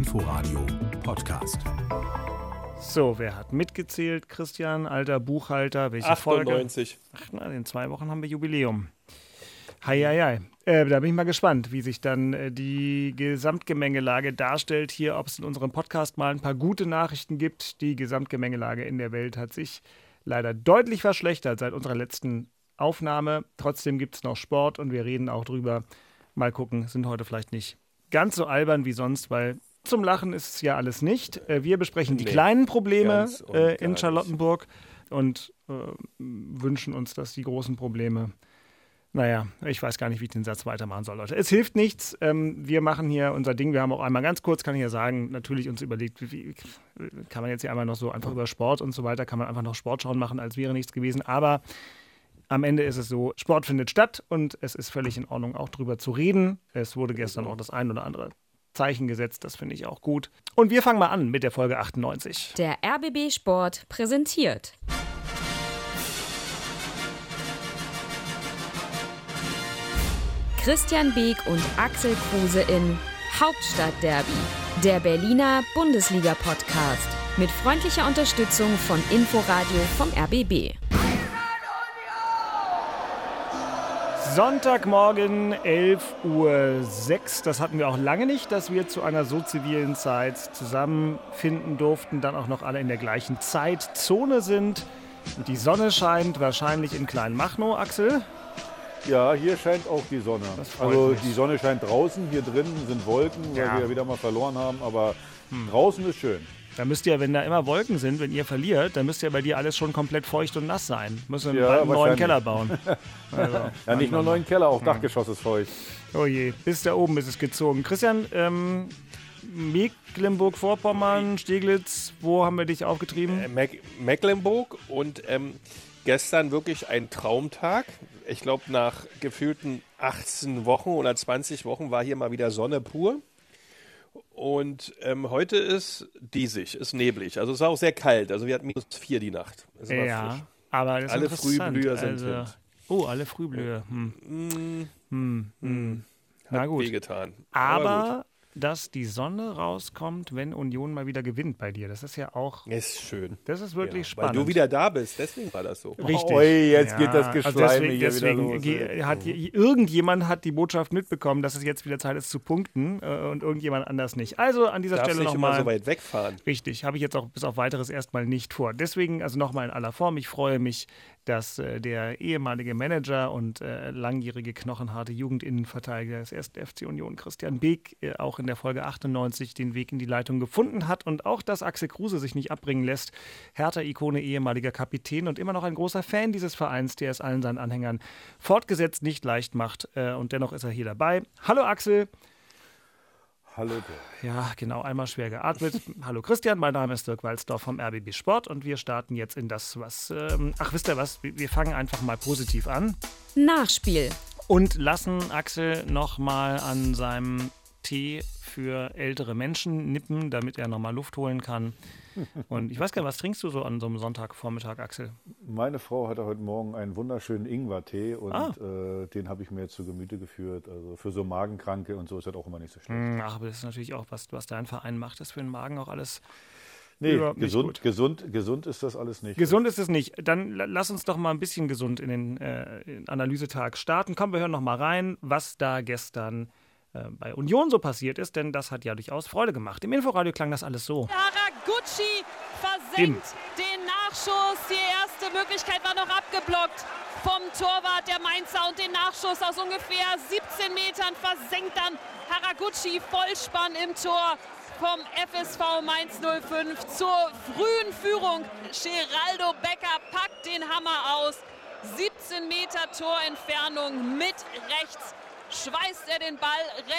Inforadio Podcast. So, wer hat mitgezählt? Christian, alter Buchhalter. Welche 98. Folge? Ach, na, in zwei Wochen haben wir Jubiläum. Hei, hei, hei. Äh, da bin ich mal gespannt, wie sich dann äh, die Gesamtgemengelage darstellt hier, ob es in unserem Podcast mal ein paar gute Nachrichten gibt. Die Gesamtgemengelage in der Welt hat sich leider deutlich verschlechtert seit unserer letzten Aufnahme. Trotzdem gibt es noch Sport und wir reden auch drüber. Mal gucken, sind heute vielleicht nicht ganz so albern wie sonst, weil zum Lachen ist es ja alles nicht. Äh, wir besprechen die Nee, kleinen Probleme äh, in nicht. Charlottenburg und äh, wünschen uns, dass die großen Probleme. Naja, ich weiß gar nicht, wie ich den Satz weitermachen soll, Leute. Es hilft nichts. Ähm, wir machen hier unser Ding. Wir haben auch einmal ganz kurz, kann ich ja sagen, natürlich uns überlegt, wie, wie kann man jetzt hier einmal noch so einfach über Sport und so weiter, kann man einfach noch Sportschauen machen, als wäre nichts gewesen. Aber am Ende ist es so, Sport findet statt und es ist völlig in Ordnung, auch drüber zu reden. Es wurde gestern auch das ein oder andere Zeichen gesetzt, das finde ich auch gut. Und wir fangen mal an mit der Folge 98. Der RBB Sport präsentiert. Christian Beek und Axel Kruse in Hauptstadtderby, der Berliner Bundesliga-Podcast. Mit freundlicher Unterstützung von Inforadio vom RBB. Sonntagmorgen 11.06 Uhr. Das hatten wir auch lange nicht, dass wir zu einer so zivilen Zeit zusammenfinden durften, dann auch noch alle in der gleichen Zeitzone sind. Und die Sonne scheint wahrscheinlich in Kleinmachnow, Axel. Ja, hier scheint auch die Sonne. Also mich. die Sonne scheint draußen, hier drinnen sind Wolken, weil Ja. Hm. wir ja wieder mal verloren haben, aber draußen ist schön. Da müsst ihr, wenn da immer Wolken sind, wenn ihr verliert, dann müsst ihr bei dir alles schon komplett feucht und nass sein. Müssen Ja, einen neuen. Keller bauen. Also, Ja, nicht nur neuen Keller, auch Dachgeschoss ist feucht. Oh je, bis da oben ist es gezogen. Christian, ähm, Mecklenburg-Vorpommern, Steglitz, wo haben wir dich aufgetrieben? Äh, Meck Mecklenburg und ähm, gestern wirklich ein Traumtag. Ich glaube, nach gefühlten 18 Wochen oder 20 Wochen war hier mal wieder Sonne pur. Und ähm, heute ist diesig, ist neblig. Also es war auch sehr kalt. Also wir hatten minus vier die Nacht. Es war Ja, frisch. aber das ist Alle interessant. Frühblüher sind also. Oh, alle Frühblüher. Hm. Hm, hm. Na Hat gut. wehgetan. Aber, dass die Sonne rauskommt, wenn Union mal wieder gewinnt bei dir, das ist ja auch. Ist schön. das ist wirklich Ja, spannend. Weil du wieder da bist, deswegen war das so. Richtig. Ui, jetzt geht das also Geschleime deswegen, hier deswegen wieder los. hat je- irgendjemand hat die Botschaft mitbekommen, dass es jetzt wieder Zeit ist zu punkten äh, und irgendjemand anders nicht. Also an dieser Darfst Stelle nochmal. so weit wegfahren. Richtig, habe ich jetzt auch bis auf weiteres erstmal nicht vor. Deswegen also nochmal in aller Form. Ich freue mich, dass äh, der ehemalige Manager und äh, langjährige knochenharte Jugendinnenverteidiger des 1. FC Union Christian Beek äh, auch in der Folge 98 den Weg in die Leitung gefunden hat und auch, dass Axel Kruse sich nicht abbringen lässt. Hertha-Ikone, ehemaliger Kapitän und immer noch ein großer Fan dieses Vereins, der es allen seinen Anhängern fortgesetzt nicht leicht macht. Äh, und dennoch ist er hier dabei. Hallo Axel. Hallo. Dirk. Ja, genau, einmal schwer geatmet. Hallo Christian, mein Name ist Dirk Walzdorf vom RBB Sport und wir starten jetzt in das, was. Ähm, ach, wisst ihr was? Wir wir fangen einfach mal positiv an Nachspiel. und lassen Axel nochmal an seinem Tee für ältere Menschen nippen, damit er nochmal Luft holen kann. Und ich weiß gar nicht, was trinkst du so an so einem Sonntagvormittag, Axel? Meine Frau hatte heute Morgen einen wunderschönen Ingwertee und Ah. äh, den habe ich mir zu Gemüte geführt. Also für so Magenkranke und so ist das auch immer nicht so schlecht. Hm, Ach, aber das ist natürlich auch, was, was dein Verein macht, ist für den Magen auch alles Nee, gesund, gut. gesund, gesund ist das alles nicht. Gesund ist es nicht. Dann la- lass uns doch mal ein bisschen gesund in den äh, Analysetag starten. Komm, wir hören noch mal rein, was da gestern äh, bei Union so passiert ist, denn das hat ja durchaus Freude gemacht. Im Inforadio klang das alles so. Haraguchi versenkt den Nachschuss. Die erste Möglichkeit war noch abgeblockt vom Torwart der Mainzer und den Nachschuss aus ungefähr 17 Metern versenkt dann Haraguchi Vollspann im Tor vom FSV Mainz 05 zur frühen Führung. Geraldo Becker packt den Hammer aus. 17 Meter Torentfernung mit rechts schweißt er den Ball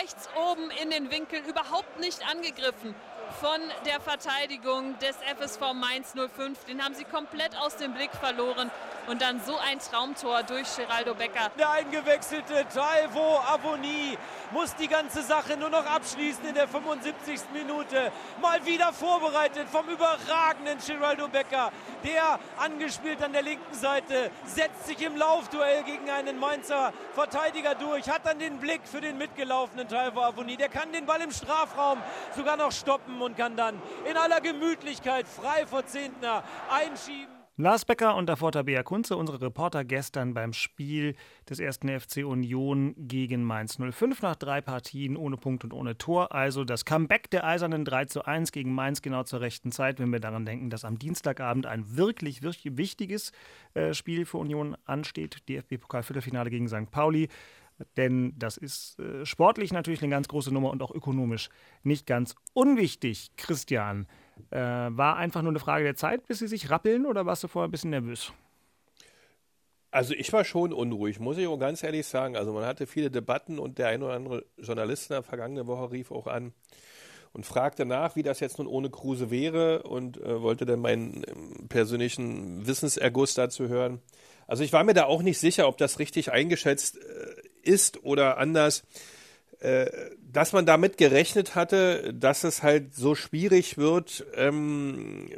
rechts oben in den Winkel, überhaupt nicht angegriffen von der Verteidigung des FSV Mainz 05. Den haben sie komplett aus dem Blick verloren. Und dann so ein Traumtor durch Geraldo Becker. Der eingewechselte Taivo Avoni muss die ganze Sache nur noch abschließen in der 75. Minute. Mal wieder vorbereitet vom überragenden Geraldo Becker. Der angespielt an der linken Seite setzt sich im Laufduell gegen einen Mainzer Verteidiger durch, hat dann den Blick für den mitgelaufenen Taivo Avoni. Der kann den Ball im Strafraum sogar noch stoppen und kann dann in aller Gemütlichkeit frei vor Zehntner einschieben. Lars Becker und davor Tabea Kunze, unsere Reporter gestern beim Spiel des ersten FC Union gegen Mainz 05 nach drei Partien ohne Punkt und ohne Tor. Also das Comeback der Eisernen 3 zu 1 gegen Mainz genau zur rechten Zeit, wenn wir daran denken, dass am Dienstagabend ein wirklich, wirklich wichtiges äh, Spiel für Union ansteht. DFB-Pokal-Viertelfinale gegen St. Pauli. Denn das ist äh, sportlich natürlich eine ganz große Nummer und auch ökonomisch nicht ganz unwichtig. Christian, äh, war einfach nur eine Frage der Zeit, bis sie sich rappeln oder warst du vorher ein bisschen nervös? Also ich war schon unruhig, muss ich auch ganz ehrlich sagen. Also man hatte viele Debatten und der ein oder andere Journalist in der vergangenen Woche rief auch an und fragte nach, wie das jetzt nun ohne Kruse wäre und äh, wollte dann meinen äh, persönlichen Wissenserguss dazu hören. Also ich war mir da auch nicht sicher, ob das richtig eingeschätzt äh, ist oder anders. Äh, dass man damit gerechnet hatte, dass es halt so schwierig wird, ähm,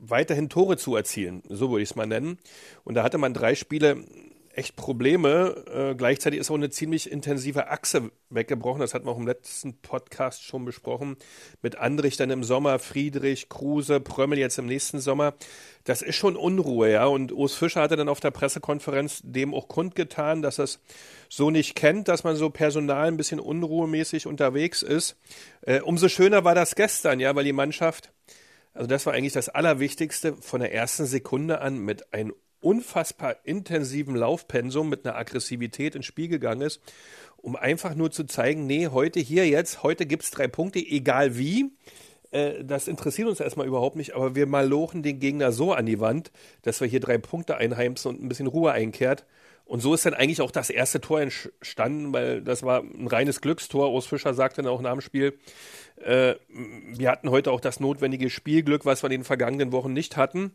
weiterhin Tore zu erzielen, so würde ich es mal nennen. Und da hatte man drei Spiele echt Probleme. Äh, gleichzeitig ist auch eine ziemlich intensive Achse weggebrochen. Das hatten wir auch im letzten Podcast schon besprochen. Mit Andrich dann im Sommer, Friedrich, Kruse, Prömmel jetzt im nächsten Sommer. Das ist schon Unruhe, ja. Und Urs Fischer hatte dann auf der Pressekonferenz dem auch kundgetan, dass er es so nicht kennt, dass man so personal ein bisschen unruhemäßig unterwegs ist. Äh, umso schöner war das gestern, ja, weil die Mannschaft also das war eigentlich das Allerwichtigste von der ersten Sekunde an mit einem unfassbar intensiven Laufpensum mit einer Aggressivität ins Spiel gegangen ist, um einfach nur zu zeigen, nee, heute hier jetzt, heute gibt es drei Punkte, egal wie. Äh, das interessiert uns erstmal überhaupt nicht, aber wir malochen den Gegner so an die Wand, dass wir hier drei Punkte einheimsen und ein bisschen Ruhe einkehrt. Und so ist dann eigentlich auch das erste Tor entstanden, weil das war ein reines Glückstor. Urs Fischer sagte dann auch nach dem Spiel, äh, wir hatten heute auch das notwendige Spielglück, was wir in den vergangenen Wochen nicht hatten.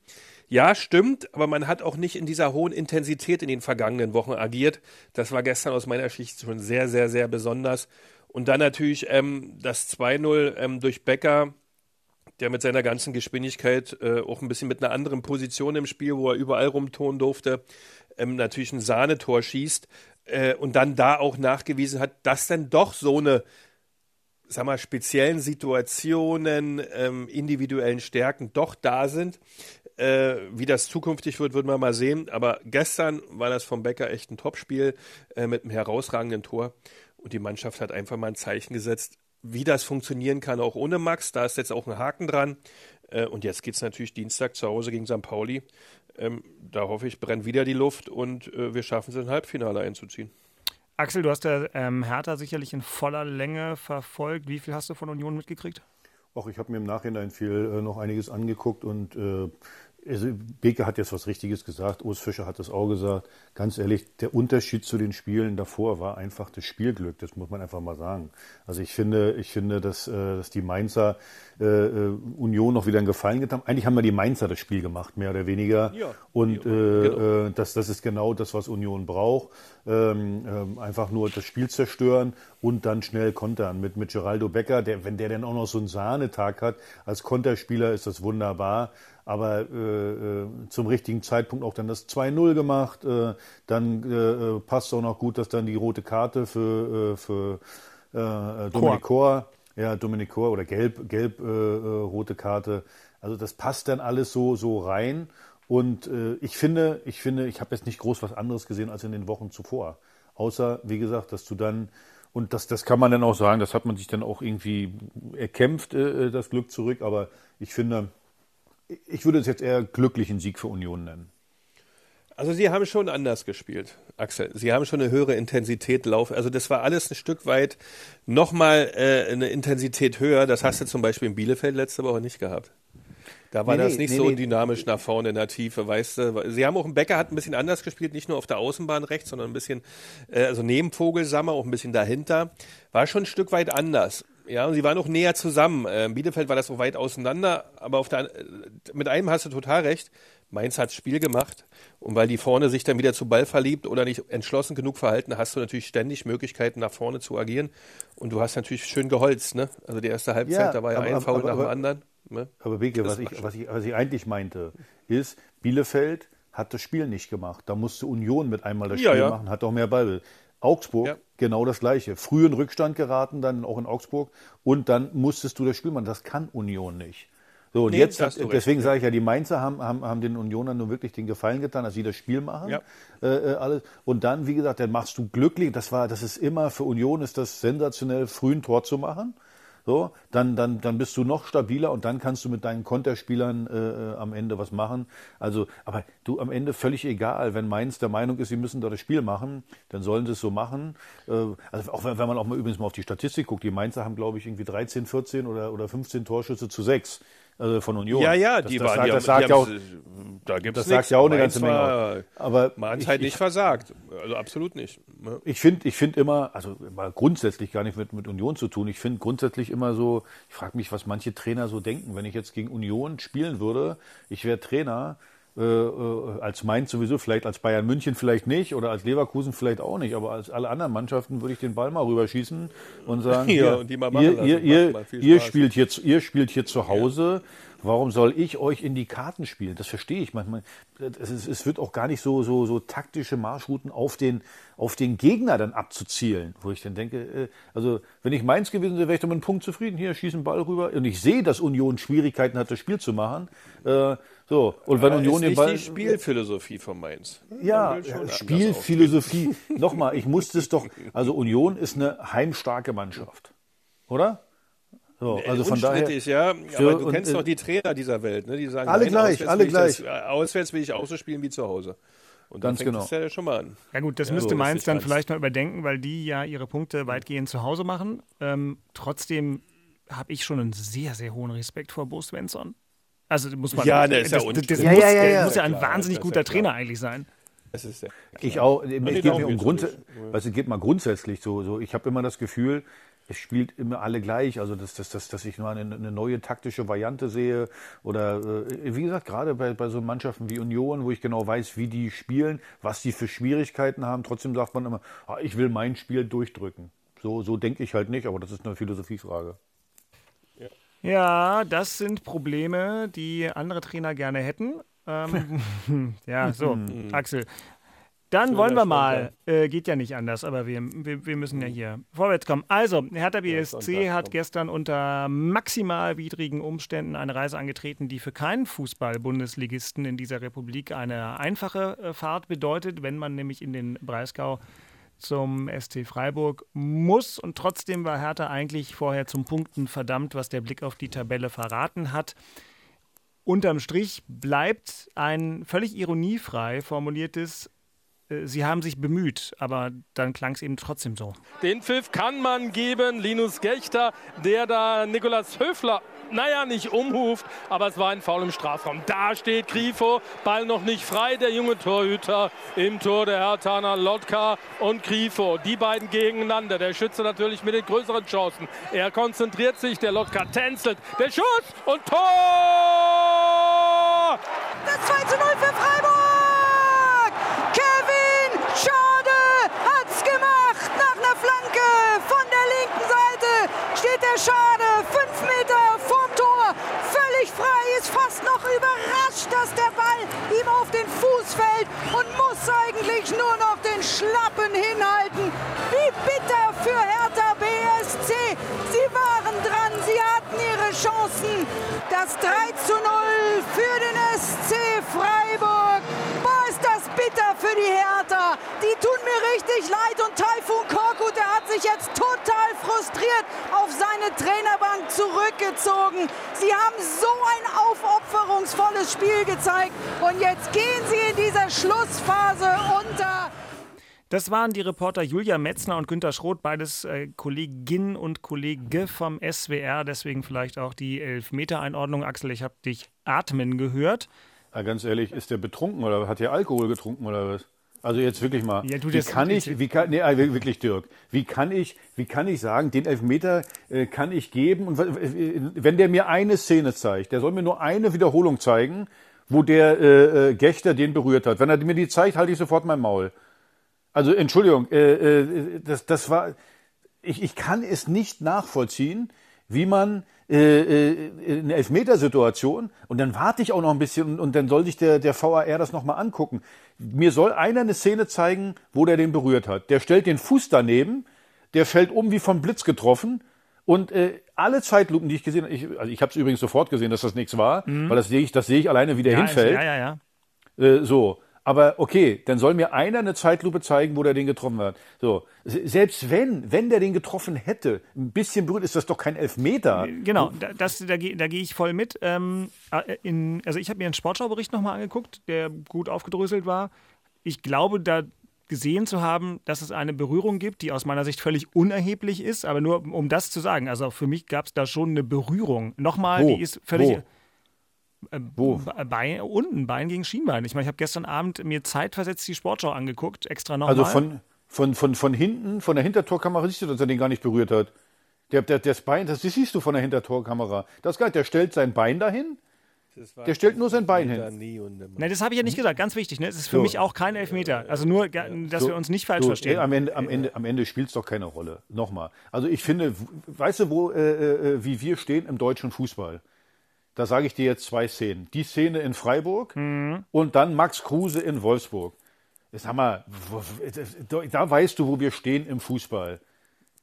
Ja, stimmt, aber man hat auch nicht in dieser hohen Intensität in den vergangenen Wochen agiert. Das war gestern aus meiner Schicht schon sehr, sehr, sehr besonders. Und dann natürlich ähm, das 2-0 ähm, durch Becker, der mit seiner ganzen Geschwindigkeit äh, auch ein bisschen mit einer anderen Position im Spiel, wo er überall rumtun durfte, ähm, natürlich ein Sahnetor schießt äh, und dann da auch nachgewiesen hat, dass dann doch so eine sag mal, speziellen Situationen, ähm, individuellen Stärken doch da sind. Äh, wie das zukünftig wird, würden wir mal sehen. Aber gestern war das vom Becker echt ein Topspiel äh, mit einem herausragenden Tor. Und die Mannschaft hat einfach mal ein Zeichen gesetzt, wie das funktionieren kann, auch ohne Max. Da ist jetzt auch ein Haken dran. Äh, und jetzt geht es natürlich Dienstag zu Hause gegen St. Pauli. Ähm, da hoffe ich, brennt wieder die Luft und äh, wir schaffen es, ein Halbfinale einzuziehen. Axel, du hast ja ähm, Hertha sicherlich in voller Länge verfolgt. Wie viel hast du von Union mitgekriegt? Auch ich habe mir im Nachhinein viel äh, noch einiges angeguckt und äh, also Beke hat jetzt was Richtiges gesagt, Urs Fischer hat das auch gesagt. Ganz ehrlich, der Unterschied zu den Spielen davor war einfach das Spielglück, das muss man einfach mal sagen. Also ich finde, ich finde, dass, äh, dass die Mainzer äh, äh, Union noch wieder einen Gefallen getan haben. Eigentlich haben wir die Mainzer das Spiel gemacht, mehr oder weniger. Ja, und ja, äh, genau. äh, das, das ist genau das, was Union braucht. Ähm, ähm, einfach nur das Spiel zerstören und dann schnell kontern. Mit, mit Geraldo Becker, der, wenn der dann auch noch so einen Sahnetag hat, als Konterspieler ist das wunderbar aber äh, äh, zum richtigen Zeitpunkt auch dann das 2-0 gemacht. Äh, dann äh, äh, passt auch noch gut, dass dann die rote Karte für, äh, für Dominik Kor, ja, Dominik Kor oder gelb, gelb rote Karte. Also das passt dann alles so, so rein. Und ich finde, ich finde, ich habe jetzt nicht groß was anderes gesehen als in den Wochen zuvor. Außer, wie gesagt, dass du dann und das, das kann man dann auch sagen, das hat man sich dann auch irgendwie erkämpft, das Glück zurück. Aber ich finde, ich würde es jetzt eher glücklichen Sieg für Union nennen. Also sie haben schon anders gespielt, Axel. Sie haben schon eine höhere Intensität laufen. Also das war alles ein Stück weit nochmal äh, eine Intensität höher. Das hast du zum Beispiel in Bielefeld letzte Woche nicht gehabt. Da war nee, das nicht nee, so nee. dynamisch nach vorne in der Tiefe, weißt du. Sie haben auch, ein Becker hat ein bisschen anders gespielt, nicht nur auf der Außenbahn rechts, sondern ein bisschen, äh, also neben Vogelsammer, auch ein bisschen dahinter. War schon ein Stück weit anders Ja, und sie waren auch näher zusammen. Äh, Bielefeld war das so weit auseinander, aber auf der, äh, mit einem hast du total recht. Mainz hat das Spiel gemacht und weil die vorne sich dann wieder zu Ball verliebt oder nicht entschlossen genug verhalten, hast du natürlich ständig Möglichkeiten nach vorne zu agieren und du hast natürlich schön geholzt, ne? Also die erste Halbzeit, Ja, da war ja aber- ein Foul nach aber- dem anderen. Ne? Aber Beke, Das was ich, was, ich, was ich eigentlich meinte, ist, Bielefeld hat das Spiel nicht gemacht. Da musste Union mit einmal das Ja, Spiel ja. machen, hat auch mehr Ball. Augsburg, Ja. genau das Gleiche. Früh in Rückstand geraten, dann auch in Augsburg. Und dann musstest du das Spiel machen. Das kann Union nicht. So, und Nee, jetzt, recht, deswegen sage ich ja, die Mainzer haben, haben, haben den Unionern nur wirklich den Gefallen getan, dass sie das Spiel machen. Ja. Äh, äh, alles. Und dann, wie gesagt, dann machst du glücklich. Das war, das ist immer, für Union ist das sensationell, früh ein Tor zu machen. So, dann, dann, dann bist du noch stabiler und dann kannst du mit deinen Konterspielern äh, äh, am Ende was machen. Also, aber du am Ende völlig egal, wenn Mainz der Meinung ist, sie müssen da das Spiel machen, dann sollen sie es so machen. Äh, also auch wenn, wenn man auch mal übrigens mal auf die Statistik guckt, die Mainzer haben, glaube ich, irgendwie 13, 14 oder, oder 15 Torschüsse zu 6 also von Union. Ja, ja, die das waren sagt, das haben- sagt die ja auch, haben- da gibt's das sagt ja auch eine Mainz ganze Menge. Aber Mainz ich- halt ich- nicht versagt. Also absolut nicht. Ich finde ich find immer, also mal grundsätzlich gar nicht mit, mit Union zu tun, ich finde grundsätzlich immer so, ich frage mich, was manche Trainer so denken. Wenn ich jetzt gegen Union spielen würde, ich wäre Trainer, äh, äh, als Mainz sowieso, vielleicht als Bayern München vielleicht nicht oder als Leverkusen vielleicht auch nicht, aber als alle anderen Mannschaften würde ich den Ball mal rüberschießen und sagen, Ja, und ihr, lassen. ihr, ihr, spielt hier, zu- ihr spielt hier zu Hause, warum soll ich euch in die Karten spielen? Das verstehe ich manchmal. Es, ist, es wird auch gar nicht so, so, so taktische Marschrouten auf den, auf den Gegner dann abzuzielen, wo ich dann denke, äh, also wenn ich Mainz gewesen wäre, wäre ich doch mit einem Punkt zufrieden. Hier, schießen Ball rüber. Und ich sehe, dass Union Schwierigkeiten hat, das Spiel zu machen. Äh, so, und wenn Aber Union ist den Ball. die Spielphilosophie von Mainz. Ja, Spielphilosophie. Nochmal, ich musste es doch. Also Union ist eine heimstarke Mannschaft. Oder? So, also von daher. Unstrittig, ja. Aber du kennst äh, doch die Trainer dieser Welt, ne? Die sagen, Alle nein, gleich, auswärts alle will ich gleich. Das, äh, auswärts will ich auch so spielen wie zu Hause. Und Ganz dann fängt genau. das ja schon mal an. Ja gut, das Ja, müsste so ist Mainz dann ganz. vielleicht mal überdenken, weil die ja ihre Punkte weitgehend zu Hause machen. Ähm, trotzdem habe ich schon einen sehr, sehr hohen Respekt vor Bo Svensson. Also muss man, Ja, der ist ja das, das, das unstrittig. muss, Ja, ja, ja, der ja. muss ja ein Klar, wahnsinnig das guter ja. Trainer eigentlich sein. Das ist der. Ich auch. Es geht Daumen mir um Grund, weißt du, geht mal grundsätzlich so. so ich habe immer das Gefühl, es spielt immer alle gleich. Also dass, dass, dass, dass ich mal eine, eine neue taktische Variante sehe oder äh, wie gesagt gerade bei, bei so Mannschaften wie Union, wo ich genau weiß, wie die spielen, was die für Schwierigkeiten haben. Trotzdem sagt man immer, ah, ich will mein Spiel durchdrücken. So, so denke ich halt nicht, aber das ist eine Philosophiefrage. Ja, das sind Probleme, die andere Trainer gerne hätten. Ähm, ja, so, Axel. Dann wollen wir mal, äh, geht ja nicht anders, aber wir, wir, wir müssen ja hier vorwärts kommen. Also, Hertha BSC hat gestern unter maximal widrigen Umständen eine Reise angetreten, die für keinen Fußball-Bundesligisten in dieser Republik eine einfache äh, Fahrt bedeutet, wenn man nämlich in den Breisgau zum ST Freiburg muss. Und trotzdem war Hertha eigentlich vorher zum Punkten verdammt, was der Blick auf die Tabelle verraten hat. Unterm Strich bleibt ein völlig ironiefrei formuliertes, äh, sie haben sich bemüht, aber dann klang es eben trotzdem so. Den Pfiff kann man geben. Linus Gechter, der da Nikolas Höfler, naja, nicht umhuft, aber es war ein Foul im Strafraum. Da steht Grifo, Ball noch nicht frei, der junge Torhüter im Tor der Hertaner Lotka und Grifo. Die beiden gegeneinander. Der Schütze natürlich mit den größeren Chancen. Er konzentriert sich, der Lotka tänzelt. Der Schuss und Tor! Das 2 zu 0 für Freiburg! Kevin Schade hat's gemacht! Nach einer Flanke von der linken Seite steht der Schade fünf Meter vorm Tor. Völlig frei, ist fast noch überrascht, dass der Ball ihm auf den Fuß fällt und muss eigentlich nur noch den Schlappen hinhalten. Wie bitter für Hertha BSC. Sie waren dran, sie hatten ihre Chancen. Das 3 zu 0 für den SC Freiburg. Boah, ist das bitter für die Hertha. Die tun mir richtig leid und Taifun sich jetzt total frustriert auf seine Trainerbank zurückgezogen. Sie haben so ein aufopferungsvolles Spiel gezeigt und jetzt gehen sie in dieser Schlussphase unter. Das waren die Reporter Julia Metzner und Günter Schroth, beides äh, Kollegin und Kollege vom SWR, deswegen vielleicht auch die Elfmeter-Einordnung. Axel, ich habe dich atmen gehört. Ja, ganz ehrlich, ist der betrunken oder hat der Alkohol getrunken oder was? Also jetzt wirklich mal. Ja, du, wie kann ich, wie kann, nee, also wirklich Dirk, wie kann ich, wie kann ich sagen, den Elfmeter äh, kann ich geben und w- äh, wenn der mir eine Szene zeigt, der soll mir nur eine Wiederholung zeigen, wo der äh, äh, Gächter den berührt hat. Wenn er mir die zeigt, halte ich sofort mein Maul. Also Entschuldigung, äh, äh, das, das war, ich, ich kann es nicht nachvollziehen, wie man äh, äh, in einer Elfmetersituation und dann warte ich auch noch ein bisschen und, und dann soll sich der, der VAR das nochmal angucken. Mir soll einer eine Szene zeigen, wo der den berührt hat. Der stellt den Fuß daneben, der fällt um wie vom Blitz getroffen und äh, alle Zeitlupen, die ich gesehen habe, ich, also ich habe es übrigens sofort gesehen, dass das nichts war, weil das sehe ich, das sehe ich alleine, wie der ja, hinfällt. Ja, ja, ja. Äh, so. Aber okay, dann soll mir einer eine Zeitlupe zeigen, wo der den getroffen hat. So. Se- Selbst wenn, wenn der den getroffen hätte, ein bisschen berührt, ist das doch kein Elfmeter. Genau, da, das, da, geh- da gehe ich voll mit. Ähm, äh, in, also ich habe mir einen Sportschaubericht nochmal angeguckt, der gut aufgedröselt war. Ich glaube, da gesehen zu haben, dass es eine Berührung gibt, die aus meiner Sicht völlig unerheblich ist, aber nur um das zu sagen, also für mich gab es da schon eine Berührung. Nochmal, Wo? die ist völlig... Wo? Wo? Be- Bein, unten, Bein gegen Schienbein. Ich meine, ich habe gestern Abend mir zeitversetzt die Sportschau angeguckt, extra nochmal. Also von, von, von, von hinten, von der Hintertorkamera siehst du, dass er den gar nicht berührt hat. Der, der, das Bein, das siehst du von der Hintertorkamera. Das ist geil, der stellt sein Bein dahin, der stellt nur sein Bein hin. Nein, das habe ich ja nicht gesagt, ganz wichtig. Ne? Es ist für So. mich auch kein Elfmeter. Also nur, dass wir uns nicht falsch So, verstehen. ey, am Ende, am Ende, am Ende spielt es doch keine Rolle. Nochmal. Also ich finde, weißt du, wo, äh, äh, wie wir stehen im deutschen Fußball? Da sage ich dir jetzt zwei Szenen. Die Szene in Freiburg Mhm. und dann Max Kruse in Wolfsburg. Sag mal, da weißt du, wo wir stehen im Fußball.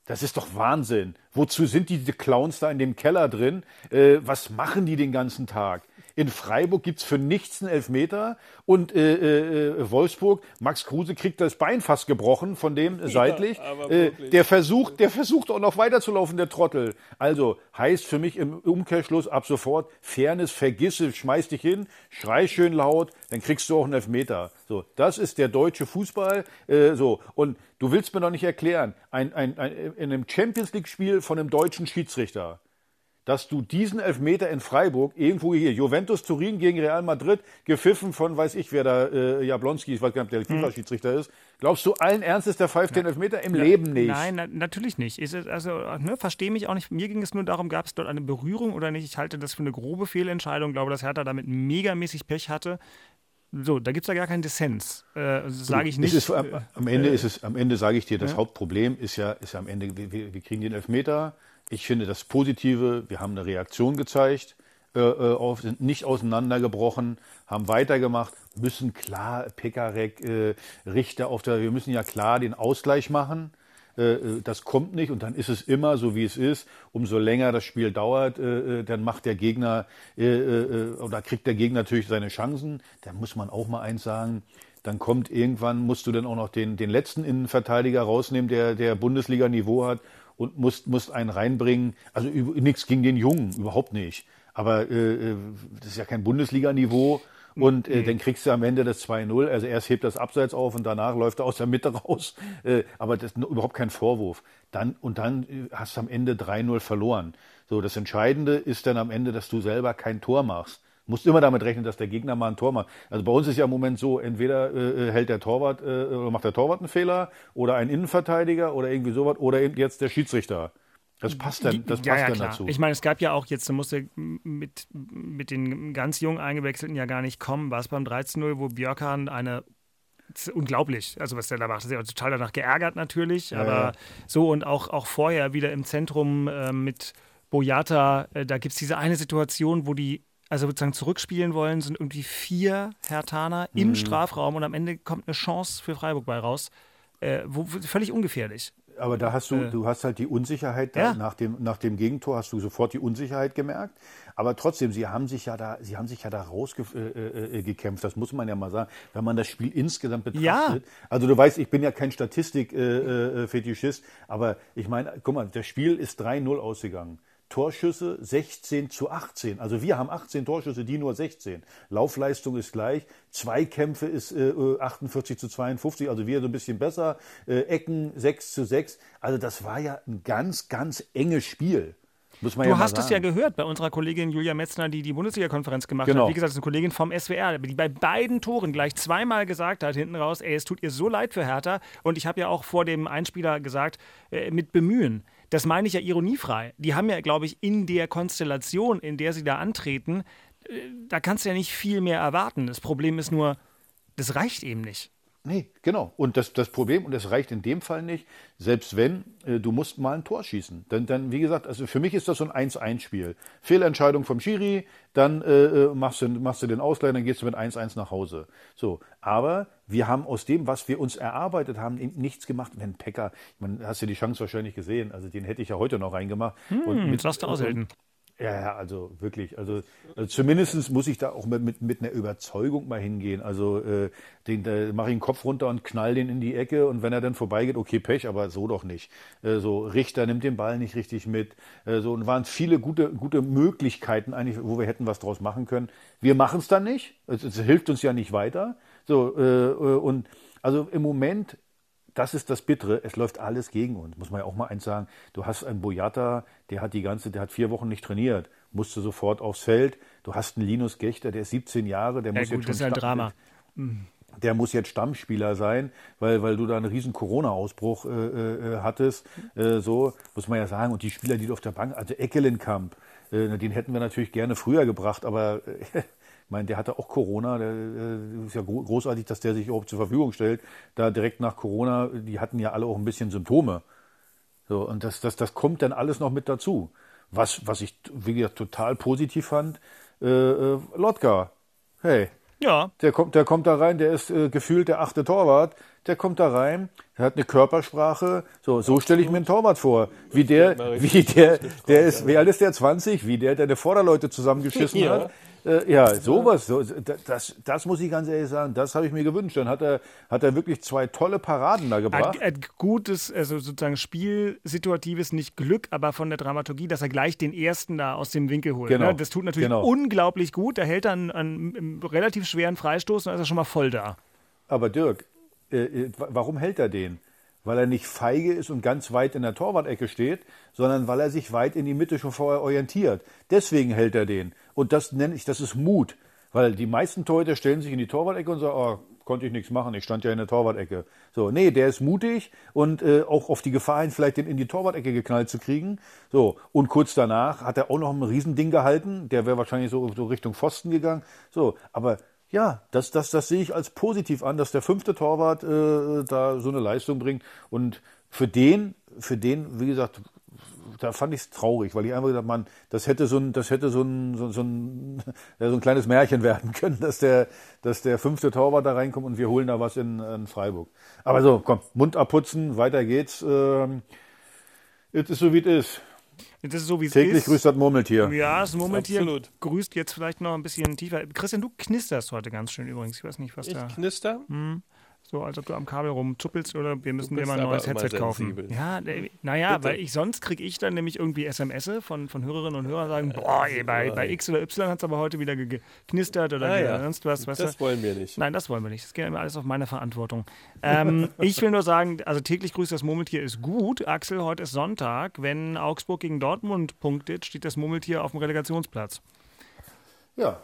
Das ist doch Wahnsinn. Wozu sind die, die Clowns da in dem Keller drin? Äh, was machen die den ganzen Tag? In Freiburg gibt's für nichts einen Elfmeter und äh, äh, Wolfsburg, Max Kruse kriegt das Bein fast gebrochen von dem äh, seitlich. Äh, der versucht, der versucht auch noch weiterzulaufen, der Trottel. Also heißt für mich im Umkehrschluss ab sofort Fairness, vergiss es, schmeiß dich hin, schrei schön laut, dann kriegst du auch einen Elfmeter. So, das ist der deutsche Fußball. Äh, so und du willst mir doch nicht erklären, ein, ein, ein, in einem Champions League Spiel von einem deutschen Schiedsrichter dass du diesen Elfmeter in Freiburg irgendwo hier, Juventus Turin gegen Real Madrid, gepfiffen von, weiß ich, wer da, äh, Jablonski, ich weiß gar nicht, ob der FIFA-Schiedsrichter ist. Glaubst du allen Ernstes, der pfeift den Elfmeter? Im Leben nicht. Nein, na, natürlich nicht. Ist es, also, ne, verstehe mich auch nicht. Mir ging es nur darum, gab es dort eine Berührung oder nicht. Ich halte das für eine grobe Fehlentscheidung. glaube, dass Hertha damit megamäßig Pech hatte. So, da gibt es ja gar keinen Dissens. Äh, sage ich nicht. Ist, am, am Ende ist es, am Ende sage ich dir, das Hauptproblem ist ja, ist ja am Ende, wir wir kriegen den Elfmeter. Ich finde das Positive, wir haben eine Reaktion gezeigt, äh, äh, auf, sind nicht auseinandergebrochen, haben weitergemacht, müssen klar Pekarek, äh, Richter auf der, wir müssen ja klar den Ausgleich machen. Äh, äh, das kommt nicht und dann ist es immer so, wie es ist. Umso länger das Spiel dauert, dann macht der Gegner oder kriegt der Gegner natürlich seine Chancen. Da muss man auch mal eins sagen. Dann kommt irgendwann, musst du dann auch noch den, den letzten Innenverteidiger rausnehmen, der, der Bundesliga-Niveau hat und musst, musst einen reinbringen. Also nichts gegen den Jungen, überhaupt nicht. Aber äh, äh, das ist ja kein Bundesliga-Niveau. Und äh, dann kriegst du am Ende das 2-0. Also erst hebt das Abseits auf und danach läuft er aus der Mitte raus. Äh, aber das ist überhaupt kein Vorwurf. Dann, und dann äh, hast du am Ende 3-0 verloren. So, das Entscheidende ist dann am Ende, dass du selber kein Tor machst. Musst immer damit rechnen, dass der Gegner mal ein Tor macht. Also bei uns ist ja im Moment so, entweder äh, hält der Torwart äh, oder macht der Torwart einen Fehler oder ein Innenverteidiger oder irgendwie sowas oder eben jetzt der Schiedsrichter. Das passt dann, das ja, passt ja, dann klar. dazu. Ich meine, es gab ja auch jetzt, da musste mit, mit den ganz jungen Eingewechselten ja gar nicht kommen, war es beim 13-0, wo Björkan eine unglaublich, also was der da macht. Das ist ja total danach geärgert natürlich, aber ja. so und auch, auch vorher wieder im Zentrum äh, mit Boyata, äh, da gibt es diese eine Situation, wo die also sozusagen zurückspielen wollen, sind irgendwie vier Hertaner im Mhm. Strafraum und am Ende kommt eine Chance für Freiburg bei raus. Äh, wo, völlig ungefährlich. Aber da hast du, du hast halt die Unsicherheit Ja. nach dem nach dem Gegentor hast du sofort die Unsicherheit gemerkt. Aber trotzdem, sie haben sich ja da, sie haben sich ja da rausgekämpft. Äh, äh, gekämpft. das muss man ja mal sagen, wenn man das Spiel insgesamt betrachtet. Also du weißt, ich bin ja kein Statistik-Fetischist, äh, äh, aber ich meine, guck mal, das Spiel ist 3-0 ausgegangen. Torschüsse 16 zu 18. Also wir haben 18 Torschüsse, die nur 16. Laufleistung ist gleich. Zweikämpfe ist äh, 48 zu 52, also wir so ein bisschen besser. Äh, Ecken 6 zu 6. Also das war ja ein ganz, ganz enges Spiel. Du ja hast es ja gehört bei unserer Kollegin Julia Metzner, die die Bundesliga-Konferenz gemacht Genau. hat. Wie gesagt, das ist eine Kollegin vom SWR, die bei beiden Toren gleich zweimal gesagt hat, hinten raus, ey, es tut ihr so leid für Hertha. Und ich habe ja auch vor dem Einspieler gesagt, äh, mit Bemühen. Das meine ich ja ironiefrei. Die haben ja, glaube ich, in der Konstellation, in der sie da antreten, äh, da kannst du ja nicht viel mehr erwarten. Das Problem ist nur, das reicht eben nicht. Nee, genau. Und das, das Problem, und das reicht in dem Fall nicht, selbst wenn, äh, du musst mal ein Tor schießen. Dann, dann, wie gesagt, also für mich ist das so ein 1-1-Spiel. Fehlentscheidung vom Schiri, dann äh, äh, machst, du, machst du den Ausgleich, dann gehst du mit 1-1 nach Hause. So, aber wir haben aus dem, was wir uns erarbeitet haben, nichts gemacht. Wenn ich meine, hast du die Chance wahrscheinlich gesehen, also den hätte ich ja heute noch reingemacht. Hm, jetzt lass du aushalten. Ja, also wirklich. Also, also zumindest muss ich da auch mit, mit, mit einer Überzeugung mal hingehen. Also äh, den, da mache ich den Kopf runter und knall den in die Ecke und wenn er dann vorbeigeht, okay, Pech, aber so doch nicht. Äh, so Richter nimmt den Ball nicht richtig mit. Äh, so und waren viele gute, gute Möglichkeiten eigentlich, wo wir hätten was draus machen können. Wir machen es dann nicht. Es, es hilft uns ja nicht weiter. So äh, äh, und also im Moment das ist das Bittere. Es läuft alles gegen uns. Muss man ja auch mal eins sagen. Du hast einen Boyata, der hat die ganze, der hat vier Wochen nicht trainiert, musste sofort aufs Feld. Du hast einen Linus Gechter, der ist 17 Jahre, der Ja, muss gut, jetzt das ist schon ein Stamm- Drama. der muss jetzt Stammspieler sein, weil, weil du da einen riesen Corona-Ausbruch äh, äh, hattest. Äh, so muss man ja sagen. Und die Spieler, die du auf der Bank, also Eckelenkamp, äh, den hätten wir natürlich gerne früher gebracht, aber äh, ich meine, der hatte auch Corona. Der, äh, ist ja gro- großartig, dass der sich überhaupt zur Verfügung stellt. Da direkt nach Corona, die hatten ja alle auch ein bisschen Symptome. So, und das, das, das kommt dann alles noch mit dazu. Was, was ich, wie gesagt, total positiv fand, äh, äh, Lotka. Hey, Ja, der kommt, der kommt da rein, der ist äh, gefühlt der achte Torwart. Der kommt da rein, der hat eine Körpersprache. So, so stelle ich mir einen Torwart vor. Wie der, wie der, der ist, wie alt ist der? 20? Wie der, der die Vorderleute zusammengeschissen hat. Äh, ja, sowas. So, das, das muss ich ganz ehrlich sagen, das habe ich mir gewünscht. Dann hat er, hat er wirklich zwei tolle Paraden da gebracht. Ein, ein gutes, also sozusagen spielsituatives, nicht Glück, aber von der Dramaturgie, dass er gleich den ersten da aus dem Winkel holt. Genau. Ne? Das tut natürlich Genau. unglaublich gut. Da hält er einen, einen, einen relativ schweren Freistoß und dann ist er schon mal voll da. Aber Dirk, äh, äh, wa- warum hält er den? Weil er nicht feige ist und ganz weit in der Torwart-Ecke steht, sondern weil er sich weit in die Mitte schon vorher orientiert. Deswegen hält er den. Und das nenne ich, das ist Mut. Weil die meisten Torhüter stellen sich in die Torwart-Ecke und sagen, oh, konnte ich nichts machen, ich stand ja in der Torwart-Ecke. So, nee, der ist mutig und äh, auch auf die Gefahr hin, vielleicht den in die Torwart-Ecke geknallt zu kriegen. So, und kurz danach hat er auch noch ein Riesending gehalten, der wäre wahrscheinlich so, so Richtung Pfosten gegangen. So, aber ja, das, das, das sehe ich als positiv an, dass der fünfte Torwart äh, da so eine Leistung bringt. Und für den, für den, wie gesagt, da fand ich es traurig, weil ich einfach gesagt man, das hätte so ein, das hätte so ein, so, so ein, ja, so ein kleines Märchen werden können, dass der, dass der fünfte Torwart da reinkommt und wir holen da was in, in Freiburg. Aber so, komm, Mund abputzen, weiter geht's. Ähm, es ist so wie es ist. Das ist so, wie es Täglich ist. grüßt das Murmeltier. Ja, das Murmeltier Absolut. grüßt jetzt vielleicht noch ein bisschen tiefer. Christian, du knisterst heute ganz schön übrigens. Ich weiß nicht, was Ich da. knister. So, als ob du am Kabel rumzuppelst oder wir müssen dir mal ein neues Headset kaufen. Ja, äh, naja, Bitte. weil ich sonst kriege ich dann nämlich irgendwie SMS von, von Hörerinnen und Hörern sagen, boah, ey, bei, bei X oder Y hat es aber heute wieder ge- geknistert oder Ah, ja. sonst was, weißt Das du? wollen wir nicht. Nein, das wollen wir nicht. Das geht immer alles auf meine Verantwortung. Ähm, ich will nur sagen, also täglich grüßt das Murmeltier ist gut. Axel, heute ist Sonntag. Wenn Augsburg gegen Dortmund punktet, steht das Murmeltier auf dem Relegationsplatz. Ja,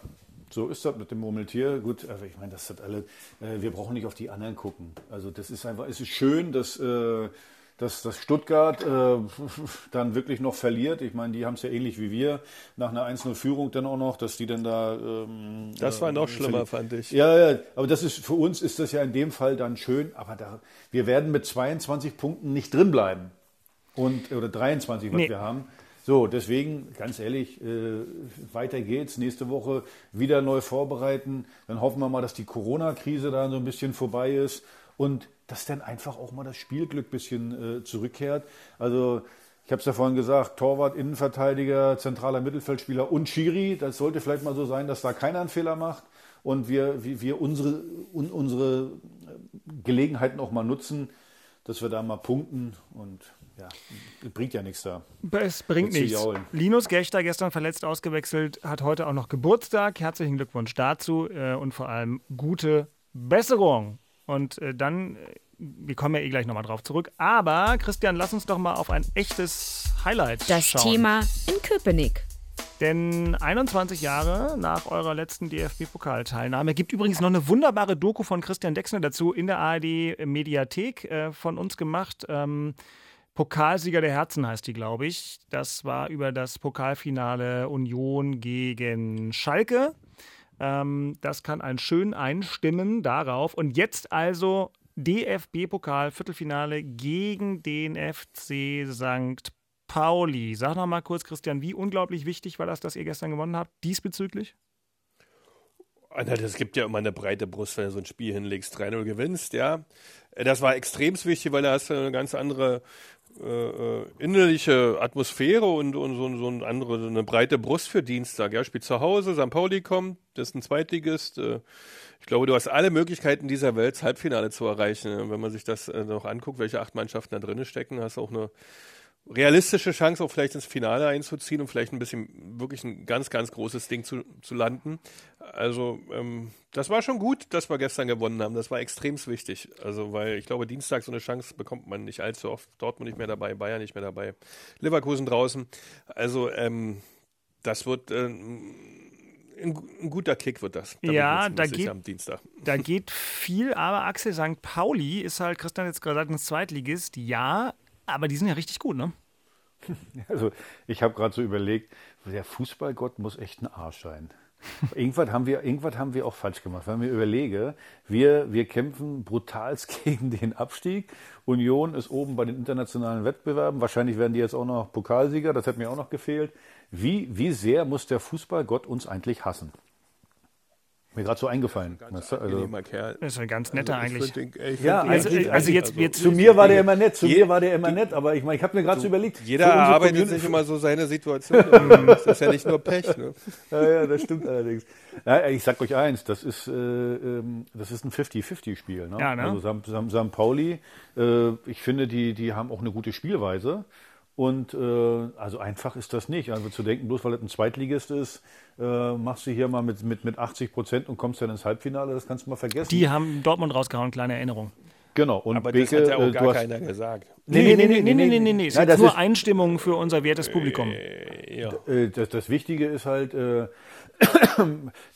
so ist das mit dem Murmeltier. Gut, aber ich meine, das hat alle. Äh, wir brauchen nicht auf die anderen gucken. Also das ist einfach, es ist schön, dass, äh, dass, dass Stuttgart äh, dann wirklich noch verliert. Ich meine, die haben es ja ähnlich wie wir nach einer 1-0-Führung dann auch noch, dass die dann da. Ähm, Das war äh, noch schlimmer, verlieren. fand ich. Ja, ja, aber das ist für uns ist das ja in dem Fall dann schön. Aber da, wir werden mit 22 Punkten nicht drin bleiben und oder 23, was Nee. wir haben. So, deswegen, ganz ehrlich, äh, weiter geht's. Nächste Woche wieder neu vorbereiten. Dann hoffen wir mal, dass die Corona-Krise da so ein bisschen vorbei ist und dass dann einfach auch mal das Spielglück ein bisschen äh, zurückkehrt. Also, ich habe es ja vorhin gesagt, Torwart, Innenverteidiger, zentraler Mittelfeldspieler und Schiri. Das sollte vielleicht mal so sein, dass da keiner einen Fehler macht und wir, wir, unsere, un, unsere Gelegenheiten auch mal nutzen, dass wir da mal punkten und ja, bringt ja nichts da. Es bringt nichts. jaulen. Linus Gechter, gestern verletzt ausgewechselt, hat heute auch noch Geburtstag. Herzlichen Glückwunsch dazu äh, und vor allem gute Besserung. Und äh, dann, äh, wir kommen ja eh gleich nochmal drauf zurück. Aber Christian, lass uns doch mal auf ein echtes Highlight Das schauen. Thema in Köpenick. Denn 21 Jahre nach eurer letzten DFB-Pokalteilnahme gibt übrigens noch eine wunderbare Doku von Christian Dexner dazu in der ARD-Mediathek äh, von uns gemacht. Ähm, Pokalsieger der Herzen heißt die, glaube ich. Das war über das Pokalfinale Union gegen Schalke. Ähm, das kann ein schön einstimmen darauf. Und jetzt also DFB-Pokal Viertelfinale gegen den FC St. Pauli. Sag noch mal kurz, Christian, wie unglaublich wichtig war das, dass ihr gestern gewonnen habt, diesbezüglich? Es gibt ja immer eine breite Brust, wenn du so ein Spiel hinlegst, 3-0 gewinnst, ja. Das war extrem wichtig, weil da hast du eine ganz andere äh, innerliche Atmosphäre und, und so, so eine andere, so eine breite Brust für Dienstag. Ja, spielt zu Hause, St. Pauli kommt, das ist ein Zweitligist. Äh, ich glaube, du hast alle Möglichkeiten dieser Welt, das Halbfinale zu erreichen. Wenn man sich das äh, noch anguckt, welche acht Mannschaften da drinnen stecken, hast auch eine realistische Chance, auch vielleicht ins Finale einzuziehen und vielleicht ein bisschen wirklich ein ganz, ganz großes Ding zu, zu landen. Also ähm, das war schon gut, dass wir gestern gewonnen haben. Das war extrem wichtig. Also weil ich glaube, Dienstag so eine Chance bekommt man nicht allzu oft. Dortmund nicht mehr dabei, Bayern nicht mehr dabei, Leverkusen draußen. Also ähm, das wird äh, ein, ein, guter Kick wird das. Da ja, da geht, am Dienstag. da geht viel, aber Axel St. Pauli ist halt, Christian jetzt gerade ein Zweitligist, ja, aber die sind ja richtig gut, ne? Also ich habe gerade so überlegt, der Fußballgott muss echt ein Arsch sein. irgendwas, haben wir, irgendwas haben wir auch falsch gemacht. Wenn ich mir überlege, wir, wir kämpfen brutalst gegen den Abstieg. Union ist oben bei den internationalen Wettbewerben. Wahrscheinlich werden die jetzt auch noch Pokalsieger. Das hätte mir auch noch gefehlt. Wie, wie sehr muss der Fußballgott uns eigentlich hassen? Mir gerade so eingefallen. Du, also, Kerl. Das ist ein ganz netter Also ich eigentlich. den- Ja, Also, also jetzt, jetzt zu mir war der immer nett, zu Je- mir war der immer nett, aber ich meine, ich habe mir gerade so überlegt. Jeder erarbeitet Community- sich immer so seine Situation. das ist ja nicht nur Pech. Ne? Ja, ja, das stimmt allerdings. Ja, ich sag euch eins, das ist, äh, ähm, das ist ein 50-50-Spiel. Ne? Ja, ne? Also Sam, Sam, Sam Pauli, äh, ich finde, die, die haben auch eine gute Spielweise. Und äh, also einfach ist das nicht. Also zu denken, bloß weil das ein Zweitligist ist, äh, machst du hier mal mit, mit, mit 80 Prozent und kommst dann ins Halbfinale, das kannst du mal vergessen. Die haben Dortmund rausgehauen, kleine Erinnerung. genau. Und Aber Beke, das hat ja auch äh, gar hast- keiner gesagt. Nee, nee, nee, nee, nee, nee, nee, nee, nee. Es Nein, sind das nur ist- Einstimmungen für unser wertes Publikum. Ja. Äh, das, das Wichtige ist halt, äh,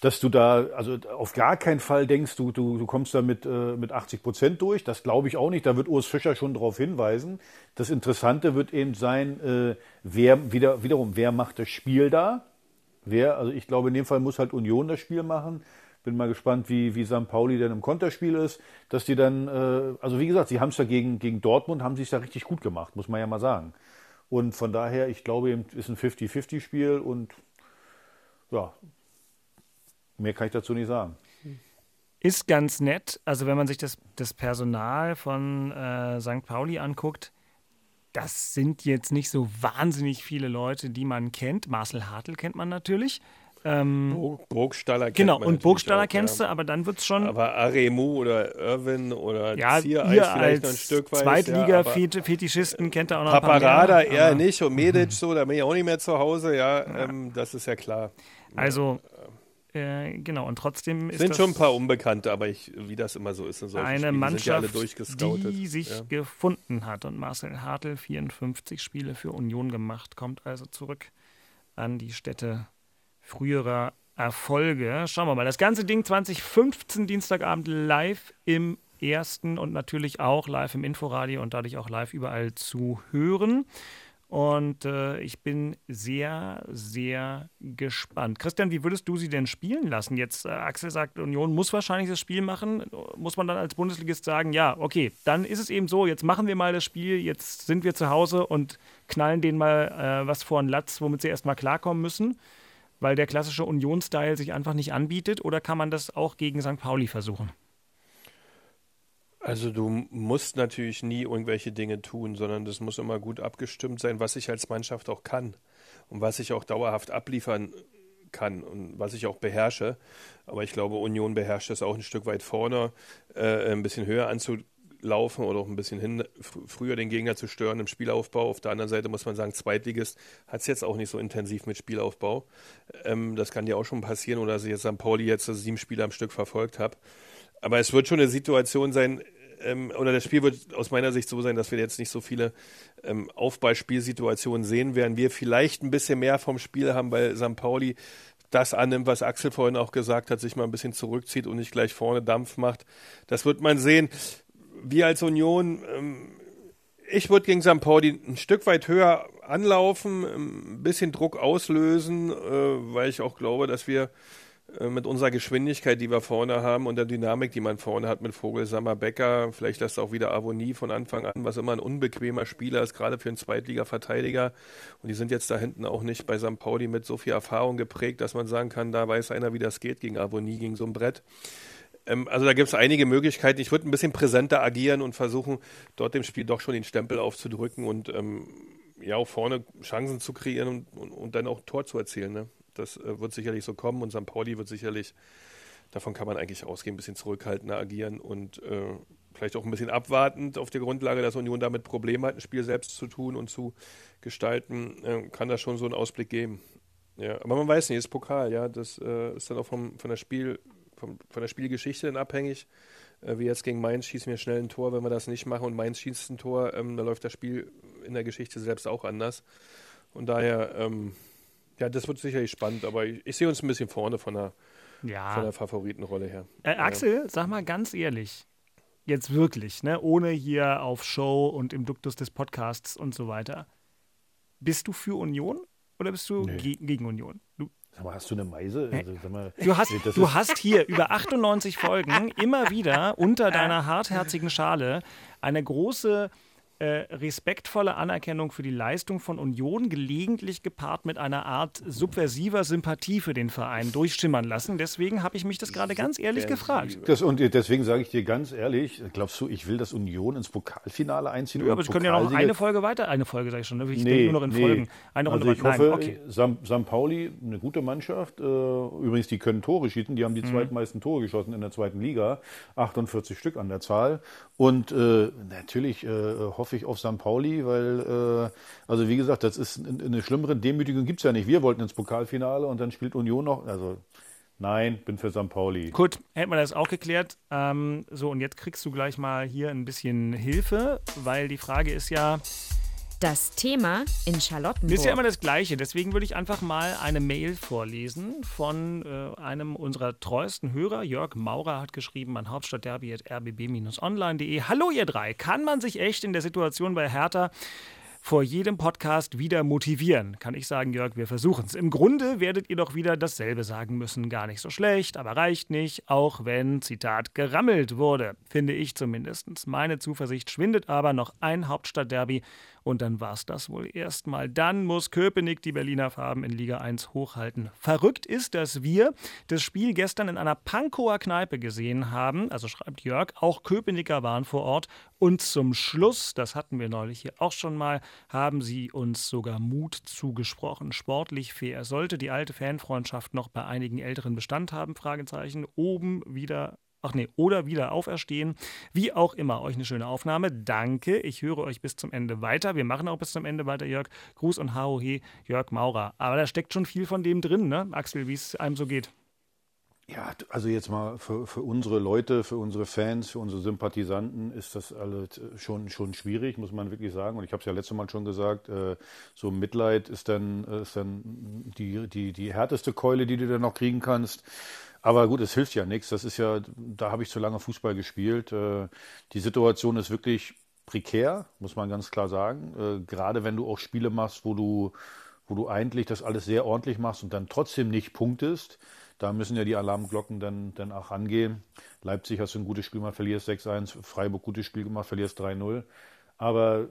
dass du da also auf gar keinen Fall denkst, du, du, du kommst da mit, äh, mit 80 Prozent durch. Das glaube ich auch nicht. Da wird Urs Fischer schon darauf hinweisen. Das Interessante wird eben sein, äh, wer wieder, wiederum, wer macht das Spiel da? Wer, also ich glaube, in dem Fall muss halt Union das Spiel machen. Bin mal gespannt, wie, wie St. Pauli denn im Konterspiel ist, dass die dann, äh, also wie gesagt, sie haben es ja gegen, gegen Dortmund, haben sie es ja richtig gut gemacht, muss man ja mal sagen. Und von daher, ich glaube, eben ist ein 50-50-Spiel und ja, mehr kann ich dazu nicht sagen. Ist ganz nett. Also wenn man sich das, das Personal von äh, St. Pauli anguckt, das sind jetzt nicht so wahnsinnig viele Leute, die man kennt. Marcel Hartl kennt man natürlich. Ähm, Burg- Burgstaller kennt genau, man und Burgstaller auch, kennst ja. du, aber dann wird es schon. Aber Aremu oder Irwin oder ja, Ziereis ihr vielleicht noch ein als Stück weit. ja, Zweitliga-Fetischisten kennt ihr auch noch Paparada eher aber- nicht und Medic so, da bin ich auch nicht mehr zu Hause. Ja, Ähm, das ist ja klar. Also, äh, genau, und trotzdem ist sind das schon ein paar Unbekannte, aber ich, wie das immer so ist in solchen eine Spielen, Mannschaft, die sich ja. gefunden hat. Und Marcel Hartl, 54 Spiele für Union gemacht, kommt also zurück an die Stätte früherer Erfolge. Schauen wir mal. Das ganze Ding 2015 Dienstagabend live im ersten und natürlich auch live im Inforadio und dadurch auch live überall zu hören. Und äh, ich bin sehr, sehr gespannt. Christian, wie würdest du sie denn spielen lassen? Jetzt, äh, Axel sagt, Union muss wahrscheinlich das Spiel machen. Muss man dann als Bundesligist sagen, ja, okay, dann ist es eben so, jetzt machen wir mal das Spiel, jetzt sind wir zu Hause und knallen denen mal äh, was vor den Latz, womit sie erstmal klarkommen müssen, weil der klassische Union-Style sich einfach nicht anbietet? Oder kann man das auch gegen St. Pauli versuchen? Also du musst natürlich nie irgendwelche Dinge tun, sondern das muss immer gut abgestimmt sein, was ich als Mannschaft auch kann und was ich auch dauerhaft abliefern kann und was ich auch beherrsche. Aber ich glaube, Union beherrscht es auch ein Stück weit vorne, äh, ein bisschen höher anzulaufen oder auch ein bisschen hin, fr früher den Gegner zu stören im Spielaufbau. Auf der anderen Seite muss man sagen, Zweitligist hat es jetzt auch nicht so intensiv mit Spielaufbau. Ähm, das kann dir auch schon passieren oder dass ich jetzt St. Pauli jetzt sieben Spiele am Stück verfolgt habe. Aber es wird schon eine Situation sein, ähm, oder das Spiel wird aus meiner Sicht so sein, dass wir jetzt nicht so viele ähm, Aufballspielsituationen sehen werden. Wir vielleicht ein bisschen mehr vom Spiel haben, weil St. Pauli das annimmt, was Axel vorhin auch gesagt hat, sich mal ein bisschen zurückzieht und nicht gleich vorne Dampf macht. Das wird man sehen. Wir als Union, ähm, ich würde gegen St. Pauli ein Stück weit höher anlaufen, ein bisschen Druck auslösen, äh, weil ich auch glaube, dass wir mit unserer Geschwindigkeit, die wir vorne haben und der Dynamik, die man vorne hat mit Vogelsammer, Becker, vielleicht lässt auch wieder Avonie von Anfang an, was immer ein unbequemer Spieler ist, gerade für einen Zweitliga-Verteidiger. Und die sind jetzt da hinten auch nicht bei St. Pauli mit so viel Erfahrung geprägt, dass man sagen kann, da weiß einer, wie das geht gegen Avonie, gegen so ein Brett. Ähm, also da gibt es einige Möglichkeiten. Ich würde ein bisschen präsenter agieren und versuchen, dort dem Spiel doch schon den Stempel aufzudrücken und ähm, ja auch vorne Chancen zu kreieren und, und, und dann auch ein Tor zu erzielen. Ne? Das äh, wird sicherlich so kommen und St. Pauli wird sicherlich, davon kann man eigentlich ausgehen, ein bisschen zurückhaltender agieren und äh, vielleicht auch ein bisschen abwartend auf der Grundlage, dass Union damit Probleme hat, ein Spiel selbst zu tun und zu gestalten, äh, kann das schon so einen Ausblick geben. Ja, aber man weiß nicht, ist Pokal, ja, das äh, ist dann auch vom, von, der Spiel, vom, von der Spielgeschichte dann abhängig. Äh, wie jetzt gegen Mainz schießen wir schnell ein Tor, wenn wir das nicht machen und Mainz schießt ein Tor, ähm, da läuft das Spiel in der Geschichte selbst auch anders. Und daher, ähm, ja, das wird sicherlich spannend, aber ich, ich sehe uns ein bisschen vorne von der, ja. von der Favoritenrolle her. Äh, Axel, ja. sag mal ganz ehrlich, jetzt wirklich, ne, ohne hier auf Show und im Duktus des Podcasts und so weiter, bist du für Union oder bist du nee. ge gegen Union? Du, Sag mal, hast du eine Meise? Also, mal, du hast, du hast hier über 98 Folgen immer wieder unter deiner hartherzigen Schale eine große äh, respektvolle Anerkennung für die Leistung von Union, gelegentlich gepaart mit einer Art subversiver Sympathie für den Verein durchschimmern lassen. Deswegen habe ich mich das gerade ganz ehrlich gefragt. Das, und deswegen sage ich dir ganz ehrlich, glaubst du, ich will, dass Union ins Pokalfinale einziehen? Ja, aber es können ja noch eine Folge weiter, eine Folge sage ich schon, ne? ich nee, denke nur noch in nee. Folgen. Eine Runde also ich hoffe, okay. St. Pauli, eine gute Mannschaft, äh, übrigens, die können Tore schießen, die haben die mhm. zweitmeisten Tore geschossen in der zweiten Liga, 48 Stück an der Zahl. Und äh, natürlich äh, hoffe ich auf St. Pauli, weil, äh, also wie gesagt, das ist eine schlimmere Demütigung gibt es ja nicht. Wir wollten ins Pokalfinale und dann spielt Union noch. Also nein, bin für St. Pauli. Gut, hätten wir das auch geklärt. Ähm, so, und jetzt kriegst du gleich mal hier ein bisschen Hilfe, weil die Frage ist ja, das Thema in Charlottenburg. Ist ja immer das Gleiche. Deswegen würde ich einfach mal eine Mail vorlesen von äh, einem unserer treuesten Hörer. Jörg Maurer hat geschrieben an hauptstadtderby.rbb-online.de. Hallo ihr drei. Kann man sich echt in der Situation bei Hertha vor jedem Podcast wieder motivieren. Kann ich sagen, Jörg, wir versuchen es. Im Grunde werdet ihr doch wieder dasselbe sagen müssen. Gar nicht so schlecht, aber reicht nicht, auch wenn, Zitat, gerammelt wurde. Finde ich zumindest. Meine Zuversicht schwindet aber noch ein Hauptstadtderby und dann war es das wohl erstmal. Dann muss Köpenick die Berliner Farben in Liga 1 hochhalten. Verrückt ist, dass wir das Spiel gestern in einer Pankower Kneipe gesehen haben. Also schreibt Jörg, auch Köpenicker waren vor Ort. Und zum Schluss, das hatten wir neulich hier auch schon mal, haben sie uns sogar Mut zugesprochen. Sportlich fair. Sollte die alte Fanfreundschaft noch bei einigen Älteren Bestand haben? Fragezeichen. Oben wieder ach nee, oder wieder auferstehen. Wie auch immer, euch eine schöne Aufnahme. Danke. Ich höre euch bis zum Ende weiter. Wir machen auch bis zum Ende weiter, Jörg. Gruß und Haohe, Jörg Maurer. Aber da steckt schon viel von dem drin, ne, Axel, wie es einem so geht. Ja, also jetzt mal für, für unsere Leute, für unsere Fans, für unsere Sympathisanten ist das alles schon, schon schwierig, muss man wirklich sagen. Und ich habe es ja letztes Mal schon gesagt, äh, so Mitleid ist dann, ist dann die, die, die härteste Keule, die du dann noch kriegen kannst. Aber gut, es hilft ja nichts. Das ist ja, da habe ich zu lange Fußball gespielt. Äh, die Situation ist wirklich prekär, muss man ganz klar sagen. Äh, gerade wenn du auch Spiele machst, wo du, wo du eigentlich das alles sehr ordentlich machst und dann trotzdem nicht punktest, da müssen ja die Alarmglocken dann, dann auch angehen. Leipzig hast du ein gutes Spiel gemacht, verlierst 6-1, Freiburg gutes Spiel gemacht, verlierst 3-0. Aber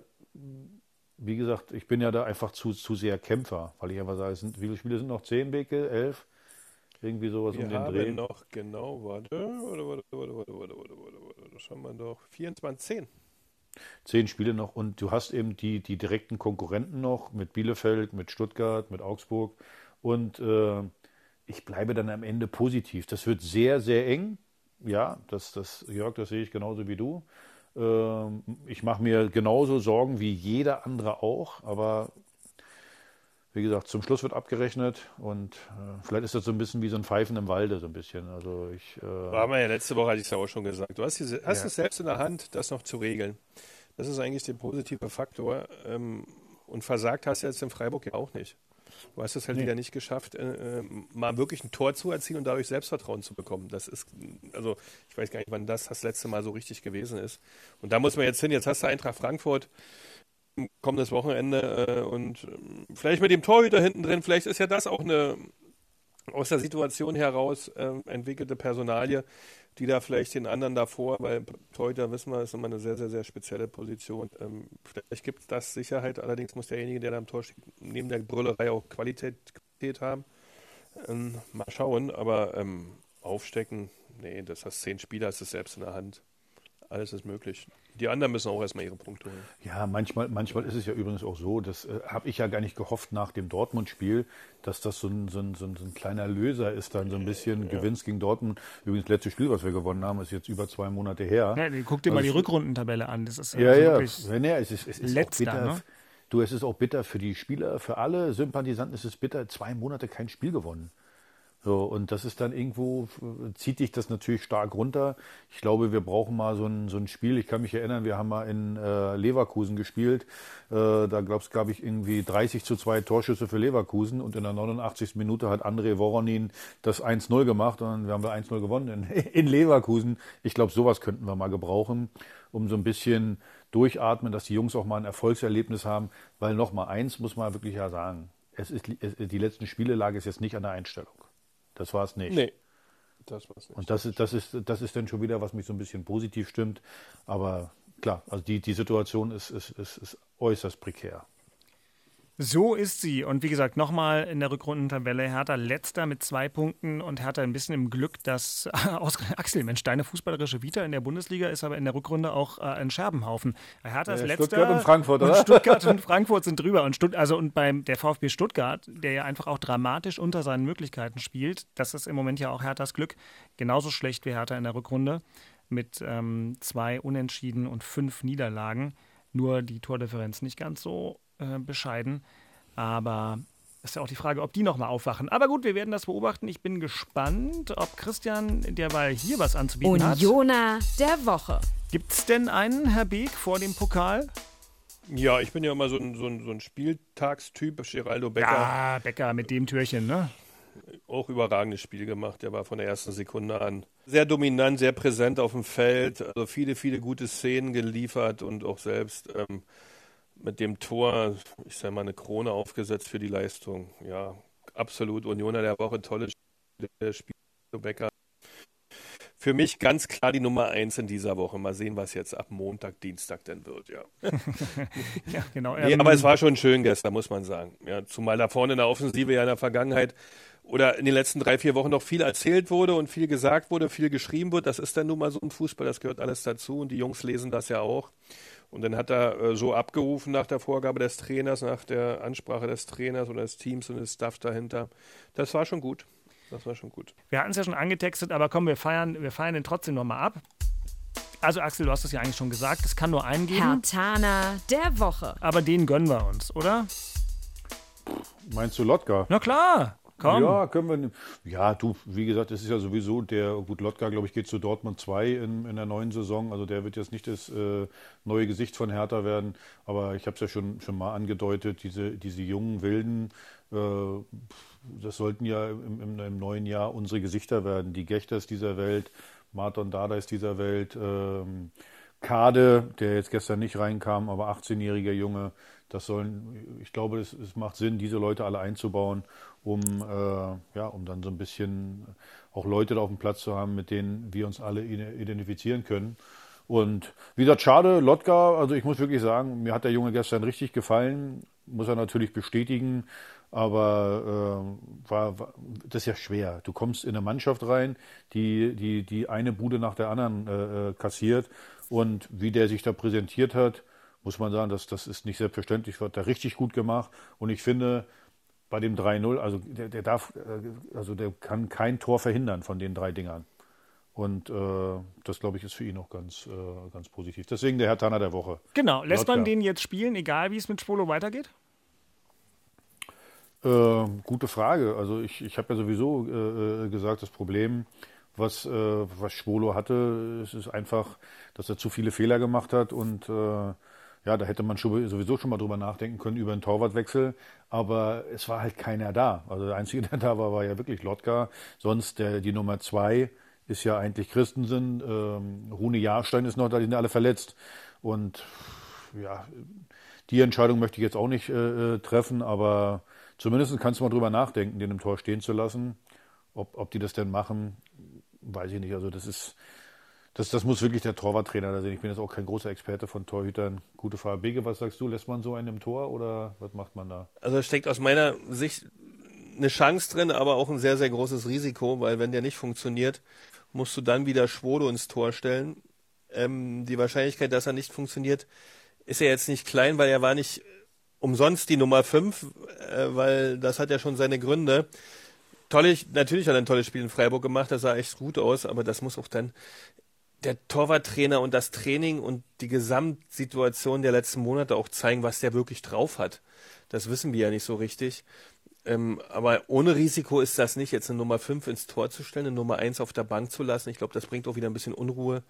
wie gesagt, ich bin ja da einfach zu, zu sehr Kämpfer, weil ich einfach sage, sind, wie viele Spiele sind noch? Zehn, Beke? Elf? Irgendwie sowas wir um den Dreh. noch genau, warte, warte, warte, warte, warte, warte, warte, warte, warte, das haben wir doch. 24, 10. Zehn Spiele noch und du hast eben die, die direkten Konkurrenten noch mit Bielefeld, mit Stuttgart, mit Augsburg und äh, ich bleibe dann am Ende positiv. Das wird sehr, sehr eng. Ja, das, das, Jörg, das sehe ich genauso wie du. Ähm, ich mache mir genauso Sorgen wie jeder andere auch, aber wie gesagt, zum Schluss wird abgerechnet und äh, vielleicht ist das so ein bisschen wie so ein Pfeifen im Walde, so ein bisschen. Also ich. Äh, War mir ja letzte Woche, hatte ich es ja auch schon gesagt. Du hast, diese, hast Ja. es selbst in der Hand, das noch zu regeln. Das ist eigentlich der positive Faktor. Ähm, und versagt hast du jetzt in Freiburg ja auch nicht. Du hast es halt wieder nicht geschafft, äh, äh, mal wirklich ein Tor zu erzielen und dadurch Selbstvertrauen zu bekommen. Das ist, also ich weiß gar nicht, wann das das letzte Mal so richtig gewesen ist. Und da muss man jetzt hin. Jetzt hast du Eintracht Frankfurt kommendes Wochenende äh, und ähm, vielleicht mit dem Torhüter hinten drin, vielleicht ist ja das auch eine aus der Situation heraus ähm, entwickelte Personalie, die da vielleicht den anderen davor, weil Torhüter wissen wir, ist immer eine sehr, sehr, sehr spezielle Position. Ähm, vielleicht gibt es das Sicherheit, allerdings muss derjenige, der da am Tor steht, neben der Brüllerei auch Qualität, Qualität haben. Ähm, mal schauen, aber ähm, aufstecken, nee, das hast zehn Spieler, hast du selbst in der Hand. Alles ist möglich. Die anderen müssen auch erstmal ihre Punkte holen. Ja, manchmal, manchmal ist es ja übrigens auch so, das äh, habe ich ja gar nicht gehofft nach dem Dortmund-Spiel, dass das so ein, so, ein, so, ein, so ein kleiner Löser ist, dann so ein bisschen Gewinnst gegen Dortmund. Übrigens, das letzte Spiel, was wir gewonnen haben, ist jetzt über zwei Monate her. Ja, guck dir mal die Also- Rückrundentabelle an. Das ist Ja, also ja. wirklich ja, ja es ist, es ist letzter, auch bitter. ne? Du, es ist auch bitter für die Spieler, für alle Sympathisanten ist es bitter, zwei Monate kein Spiel gewonnen. So, und das ist dann irgendwo, zieht dich das natürlich stark runter. Ich glaube, wir brauchen mal so ein, so ein Spiel. Ich kann mich erinnern, wir haben mal in äh, Leverkusen gespielt. Äh, da glaub's, gab ich irgendwie 30 zu 2 Torschüsse für Leverkusen und in der 89. Minute hat André Voronin das 1-0 gemacht und dann haben wir 1-0 gewonnen in, in Leverkusen. Ich glaube, sowas könnten wir mal gebrauchen, um so ein bisschen durchatmen, dass die Jungs auch mal ein Erfolgserlebnis haben. Weil nochmal eins muss man wirklich ja sagen. Es ist, es, die letzten Spiele lag es jetzt nicht an der Einstellung. Das war es nicht. Nee, das war's nicht. Und das ist, das, ist, das ist dann schon wieder, was mich so ein bisschen positiv stimmt. Aber klar, also die, die Situation ist, ist, ist, ist äußerst prekär. So ist sie. Und wie gesagt, nochmal in der Rückrundentabelle Hertha letzter mit zwei Punkten und Hertha ein bisschen im Glück, dass aus Axel, Mensch, deine fußballerische Vita in der Bundesliga ist aber in der Rückrunde auch äh, ein Scherbenhaufen. Hertha ist Ja, letzter. Stuttgart und Frankfurt, und oder? Stuttgart und Frankfurt sind drüber. Und Stutt also und beim der VfB Stuttgart, der ja einfach auch dramatisch unter seinen Möglichkeiten spielt, das ist im Moment ja auch Herthas Glück. Genauso schlecht wie Hertha in der Rückrunde mit ähm, zwei Unentschieden und fünf Niederlagen. Nur die Tordifferenz nicht ganz so äh, bescheiden. Aber ist ja auch die Frage, ob die nochmal aufwachen. Aber gut, wir werden das beobachten. Ich bin gespannt, ob Christian derweil hier was anzubieten hat. Unioner der Woche. Gibt es denn einen, Herr Beek, vor dem Pokal? Ja, ich bin ja immer so ein, so ein, so ein Spieltagstyp. Geraldo Becker, Ja, Becker mit dem Türchen, ne? auch überragendes Spiel gemacht. Der war von der ersten Sekunde an sehr dominant, sehr präsent auf dem Feld. Also viele, viele gute Szenen geliefert und auch selbst ähm, mit dem Tor, ich sag mal, eine Krone aufgesetzt für die Leistung. Ja, absolut. Unioner der Woche, tolles Spiel. Becker. Für mich ganz klar die Nummer eins in dieser Woche. Mal sehen, was jetzt ab Montag, Dienstag denn wird, ja. Ja, genau. Nee, aber es war schon schön gestern, muss man sagen. Ja, zumal da vorne in der Offensive ja in der Vergangenheit oder in den letzten drei, vier Wochen noch viel erzählt wurde und viel gesagt wurde, viel geschrieben wurde. Das ist dann nun mal so im Fußball, das gehört alles dazu und die Jungs lesen das ja auch. Und dann hat er äh, so abgerufen nach der Vorgabe des Trainers, nach der Ansprache des Trainers oder des Teams und des Staff dahinter. Das war schon gut. Das war schon gut. Wir hatten es ja schon angetextet, aber komm, wir feiern, wir feiern den trotzdem nochmal ab. Also Axel, du hast es ja eigentlich schon gesagt, es kann nur einen geben, Hertaner der Woche. aber den gönnen wir uns, oder? Meinst du Lotka? Na klar, komm. Ja, können wir. Ja, du, wie gesagt, es ist ja sowieso der, gut, Lotka, glaube ich, geht zu Dortmund 2 in, in der neuen Saison. Also der wird jetzt nicht das äh, neue Gesicht von Hertha werden. Aber ich habe es ja schon, schon mal angedeutet, diese, diese jungen Wilden, äh, das sollten ja im, im, im neuen Jahr unsere Gesichter werden. Die Gechters dieser Welt, Marton Dardais dieser Welt, ähm, Kade, der jetzt gestern nicht reinkam, aber 18-jähriger Junge, das sollen, ich glaube, es, es macht Sinn, diese Leute alle einzubauen, um, äh, ja, um dann so ein bisschen auch Leute da auf dem Platz zu haben, mit denen wir uns alle ide- identifizieren können. Und wie gesagt, schade, Lotka, also ich muss wirklich sagen, mir hat der Junge gestern richtig gefallen, muss er natürlich bestätigen, aber äh, war, war, das ist ja schwer. Du kommst in eine Mannschaft rein, die, die, die eine Bude nach der anderen äh, äh, kassiert und wie der sich da präsentiert hat, muss man sagen, das, das ist nicht selbstverständlich, wird da richtig gut gemacht und ich finde, bei dem 3-0, also der, der darf, äh, also der kann kein Tor verhindern von den drei Dingern. Und äh, das, glaube ich, ist für ihn auch ganz, äh, ganz positiv. Deswegen der Herr Tanner der Woche. Genau, lässt man Lotka. den jetzt spielen, egal wie es mit Spolo weitergeht? Äh, gute Frage. Also ich, ich habe ja sowieso äh, äh, gesagt, das Problem, was, was Schwolo hatte, es ist einfach, dass er zu viele Fehler gemacht hat und ja, da hätte man schon, sowieso schon mal drüber nachdenken können über einen Torwartwechsel, aber es war halt keiner da. Also der Einzige, der da war, war ja wirklich Lotka. Sonst der, die Nummer zwei ist ja eigentlich Christensen. Ähm, Rune Jahrstein ist noch da, die sind alle verletzt. Und ja, die Entscheidung möchte ich jetzt auch nicht äh, äh treffen, aber zumindest kannst du mal drüber nachdenken, den im Tor stehen zu lassen. Ob, ob die das denn machen, weiß ich nicht. Also das ist, das, das muss wirklich der Torwarttrainer da sehen. Ich bin jetzt auch kein großer Experte von Torhütern. Gute Frage. Bege, was sagst du? Lässt man so einen im Tor oder was macht man da? Also steckt aus meiner Sicht eine Chance drin, aber auch ein sehr, sehr großes Risiko, weil wenn der nicht funktioniert, musst du dann wieder Schwode ins Tor stellen. Ähm, die Wahrscheinlichkeit, dass er nicht funktioniert, ist ja jetzt nicht klein, weil er war nicht umsonst die Nummer 5, äh, weil das hat ja schon seine Gründe. Tolle, natürlich hat er ein tolles Spiel in Freiburg gemacht, das sah echt gut aus, aber das muss auch dann der Torwarttrainer und das Training und die Gesamtsituation der letzten Monate auch zeigen, was der wirklich drauf hat. Das wissen wir ja nicht so richtig. Ähm, aber ohne Risiko ist das nicht, jetzt eine Nummer 5 ins Tor zu stellen, eine Nummer 1 auf der Bank zu lassen. Ich glaube, das bringt auch wieder ein bisschen Unruhe.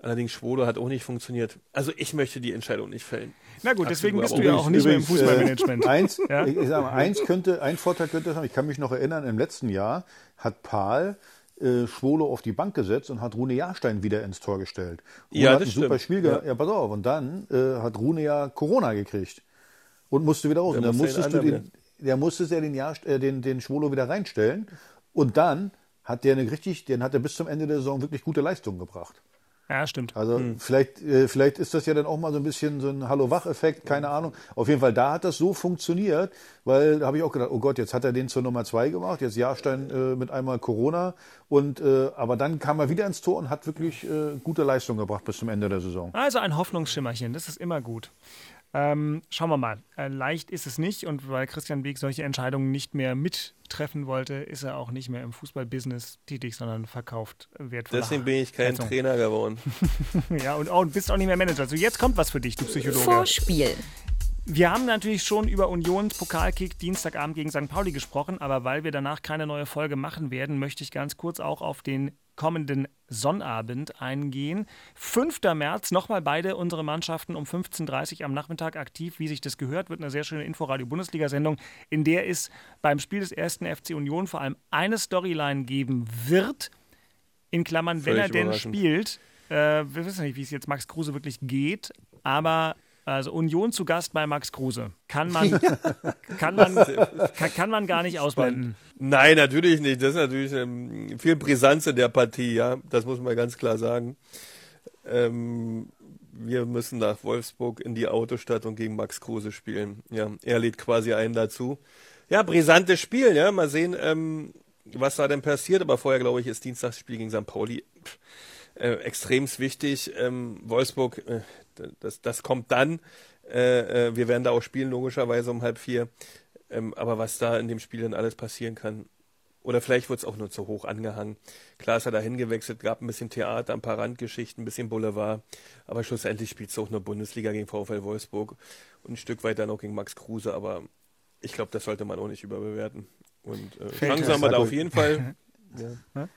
Allerdings Schwolo hat auch nicht funktioniert. Also ich möchte die Entscheidung nicht fällen. Na gut, deswegen bist du ja auch nicht mehr im Fußballmanagement. Äh, eins, ja? ich, ich sag mal, eins könnte, ein Vorteil könnte sein, ich kann mich noch erinnern, im letzten Jahr hat Paul äh, Schwolo auf die Bank gesetzt und hat Rune Jahrstein wieder ins Tor gestellt. Rune ja, hat das ein super stimmt. Spiel gehabt. Ja. ja, pass auf. Und dann äh, hat Rune ja Corona gekriegt und musste wieder raus. Der und dann musste musstest du den der musstest ja den, Jahr, äh, den, den Schwolo wieder reinstellen. Und dann hat der eine richtig, den hat er bis zum Ende der Saison wirklich gute Leistungen gebracht. Ja, stimmt. Also vielleicht, äh, vielleicht ist das ja dann auch mal so ein bisschen so ein Hallo-Wach-Effekt, keine Ahnung. Auf jeden Fall, da hat das so funktioniert, weil da habe ich auch gedacht, oh Gott, jetzt hat er den zur Nummer zwei gemacht, jetzt Jahrstein äh, mit einmal Corona. Und äh, aber dann kam er wieder ins Tor und hat wirklich äh, gute Leistung gebracht bis zum Ende der Saison. Also ein Hoffnungsschimmerchen, das ist immer gut. Ähm, schauen wir mal. Äh, leicht ist es nicht und weil Christian Beek solche Entscheidungen nicht mehr mittreffen wollte, ist er auch nicht mehr im Fußballbusiness tätig, sondern verkauft wertvolle Deswegen bin ich kein Heizung. Trainer geworden. Ja, und auch, bist auch nicht mehr Manager. Also jetzt kommt was für dich, du Psychologe. Vorspiel. Wir haben natürlich schon über Unions Pokalkick Dienstagabend gegen St. Pauli gesprochen, aber weil wir danach keine neue Folge machen werden, möchte ich ganz kurz auch auf den kommenden Sonnabend eingehen. 5. März, nochmal beide unsere Mannschaften um 15.30 Uhr am Nachmittag aktiv, wie sich das gehört, wird eine sehr schöne Inforadio-Bundesliga-Sendung, in der es beim Spiel des ersten FC Union vor allem eine Storyline geben wird, in Klammern, wenn Völlig er denn spielt. Äh, wir wissen nicht, wie es jetzt Max Kruse wirklich geht, aber also Union zu Gast bei Max Kruse. Kann man, kann man, kann, kann man gar nicht ausblenden. Nein, natürlich nicht. Das ist natürlich ähm, viel Brisanz in der Partie, ja. Das muss man ganz klar sagen. Ähm, wir müssen nach Wolfsburg in die Autostadt und gegen Max Kruse spielen. Ja, er lädt quasi einen dazu. Ja, brisantes Spiel, ja. Mal sehen, ähm, was da denn passiert. Aber vorher, glaube ich, ist Dienstagsspiel gegen St. Pauli pff, äh, extremst wichtig. Ähm, Wolfsburg, äh, das, das kommt dann. Äh, äh, wir werden da auch spielen, logischerweise um halb vier. Ähm, aber was da in dem Spiel dann alles passieren kann. Oder vielleicht wird es auch nur zu hoch angehangen. Klar ist er da hingewechselt, gab ein bisschen Theater, ein paar Randgeschichten, ein bisschen Boulevard. Aber schlussendlich spielt es auch nur Bundesliga gegen VfL Wolfsburg und ein Stück weit dann auch gegen Max Kruse. Aber ich glaube, das sollte man auch nicht überbewerten. Und äh, Chancen haben wir da auf jeden Fall. Ja.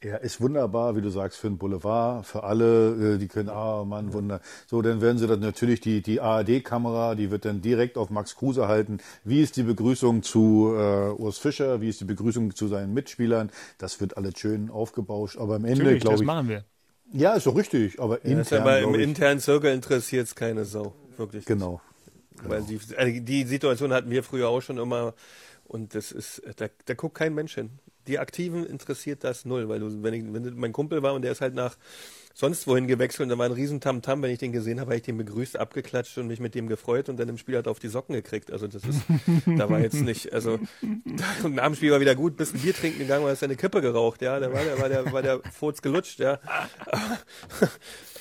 Er ist wunderbar, wie du sagst, für ein Boulevard, für alle, äh, die können, ah Mann, Wunder. So, dann werden sie dann natürlich die, die ARD-Kamera, die wird dann direkt auf Max Kruse halten. Wie ist die Begrüßung zu äh, Urs Fischer? Wie ist die Begrüßung zu seinen Mitspielern? Das wird alles schön aufgebauscht. Aber am Ende, glaube das ich. machen wir. Ja, ist doch richtig. Aber Das ist intern, aber im internen Zirkel interessiert es keine Sau. Wirklich. nicht. Genau. Weil die, also die Situation hatten wir früher auch schon immer. Und das ist, da, da guckt kein Mensch hin. Die Aktiven interessiert das null, weil du, wenn, ich, wenn mein Kumpel war und der ist halt nach sonst wohin gewechselt und da war ein riesen Tamtam, wenn ich den gesehen habe, habe ich den begrüßt, abgeklatscht und mich mit dem gefreut und dann im Spiel hat er auf die Socken gekriegt. Also das ist, da war jetzt nicht, also und nach dem Spiel war wieder gut, bis ein Bier trinken gegangen, weil er seine Kippe geraucht, ja, da war der, war der, war der Furz gelutscht, ja.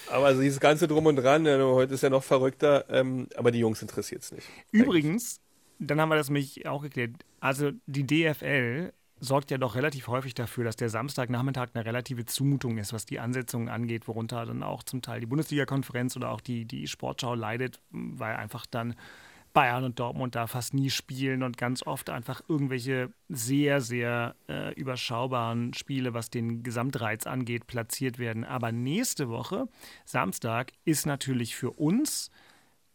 Aber also dieses ganze Drum und Dran, ja, heute ist ja noch verrückter, ähm, aber die Jungs interessiert es nicht. Übrigens, dann haben wir das mich auch geklärt. Also die DFL sorgt ja doch relativ häufig dafür, dass der Samstagnachmittag eine relative Zumutung ist, was die Ansetzungen angeht, worunter dann auch zum Teil die Bundesliga-Konferenz oder auch die, die Sportschau leidet, weil einfach dann Bayern und Dortmund da fast nie spielen und ganz oft einfach irgendwelche sehr, sehr äh, überschaubaren Spiele, was den Gesamtreiz angeht, platziert werden. Aber nächste Woche, Samstag, ist natürlich für uns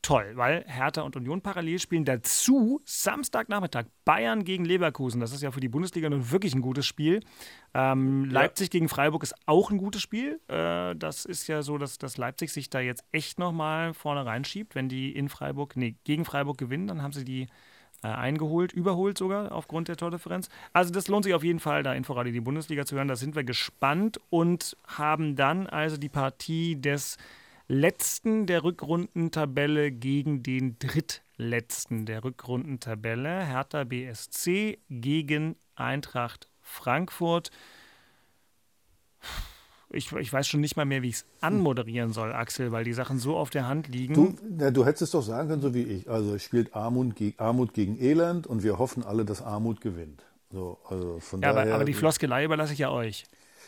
toll, weil Hertha und Union parallel spielen. Dazu Samstagnachmittag Bayern gegen Leverkusen. Das ist ja für die Bundesliga nun wirklich ein gutes Spiel. Ähm, ja. Leipzig gegen Freiburg ist auch ein gutes Spiel. Äh, das ist ja so, dass, dass Leipzig sich da jetzt echt nochmal vorne reinschiebt. Wenn die in Freiburg, nee, gegen Freiburg gewinnen, dann haben sie die äh, eingeholt, überholt sogar aufgrund der Tordifferenz. Also das lohnt sich auf jeden Fall, da Inforadio die Bundesliga zu hören. Da sind wir gespannt und haben dann also die Partie des letzten der Rückrundentabelle gegen den drittletzten der Rückrundentabelle. Hertha BSC gegen Eintracht Frankfurt. Ich, ich, weiß schon nicht mal mehr, wie ich es anmoderieren soll, Axel, weil die Sachen so auf der Hand liegen. Du, na, du hättest es doch sagen können, so wie ich. Also es spielt Armut, Armut gegen Elend und wir hoffen alle, dass Armut gewinnt. So, also von ja, daher, aber, aber die Floskelei überlasse ich ja euch.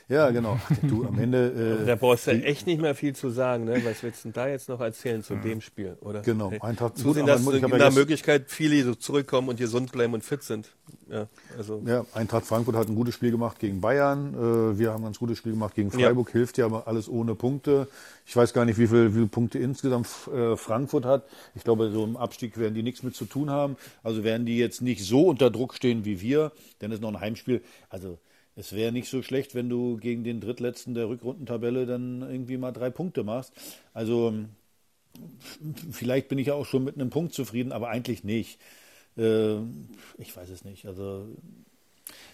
Ja, genau. Du am Ende. Äh, da brauchst du echt nicht mehr viel zu sagen, ne? Was willst du denn da jetzt noch erzählen zu dem Spiel, oder? Genau. Eintracht Zusehen, dass in der Möglichkeit viele so zurückkommen und gesund bleiben und fit sind. Ja, also. ja, Eintracht Frankfurt hat ein gutes Spiel gemacht gegen Bayern. Äh, wir haben ein ganz gutes Spiel gemacht gegen Freiburg. Ja. Hilft ja aber alles ohne Punkte. Ich weiß gar nicht, wie viele, wie viele Punkte insgesamt äh, Frankfurt hat. Ich glaube, so im Abstieg werden die nichts mit zu tun haben. Also werden die jetzt nicht so unter Druck stehen wie wir. Denn es ist noch ein Heimspiel. Also es wäre nicht so schlecht, wenn du gegen den Drittletzten der Rückrundentabelle dann irgendwie mal drei Punkte machst. Also vielleicht bin ich ja auch schon mit einem Punkt zufrieden, aber eigentlich nicht. Äh, ich weiß es nicht. Also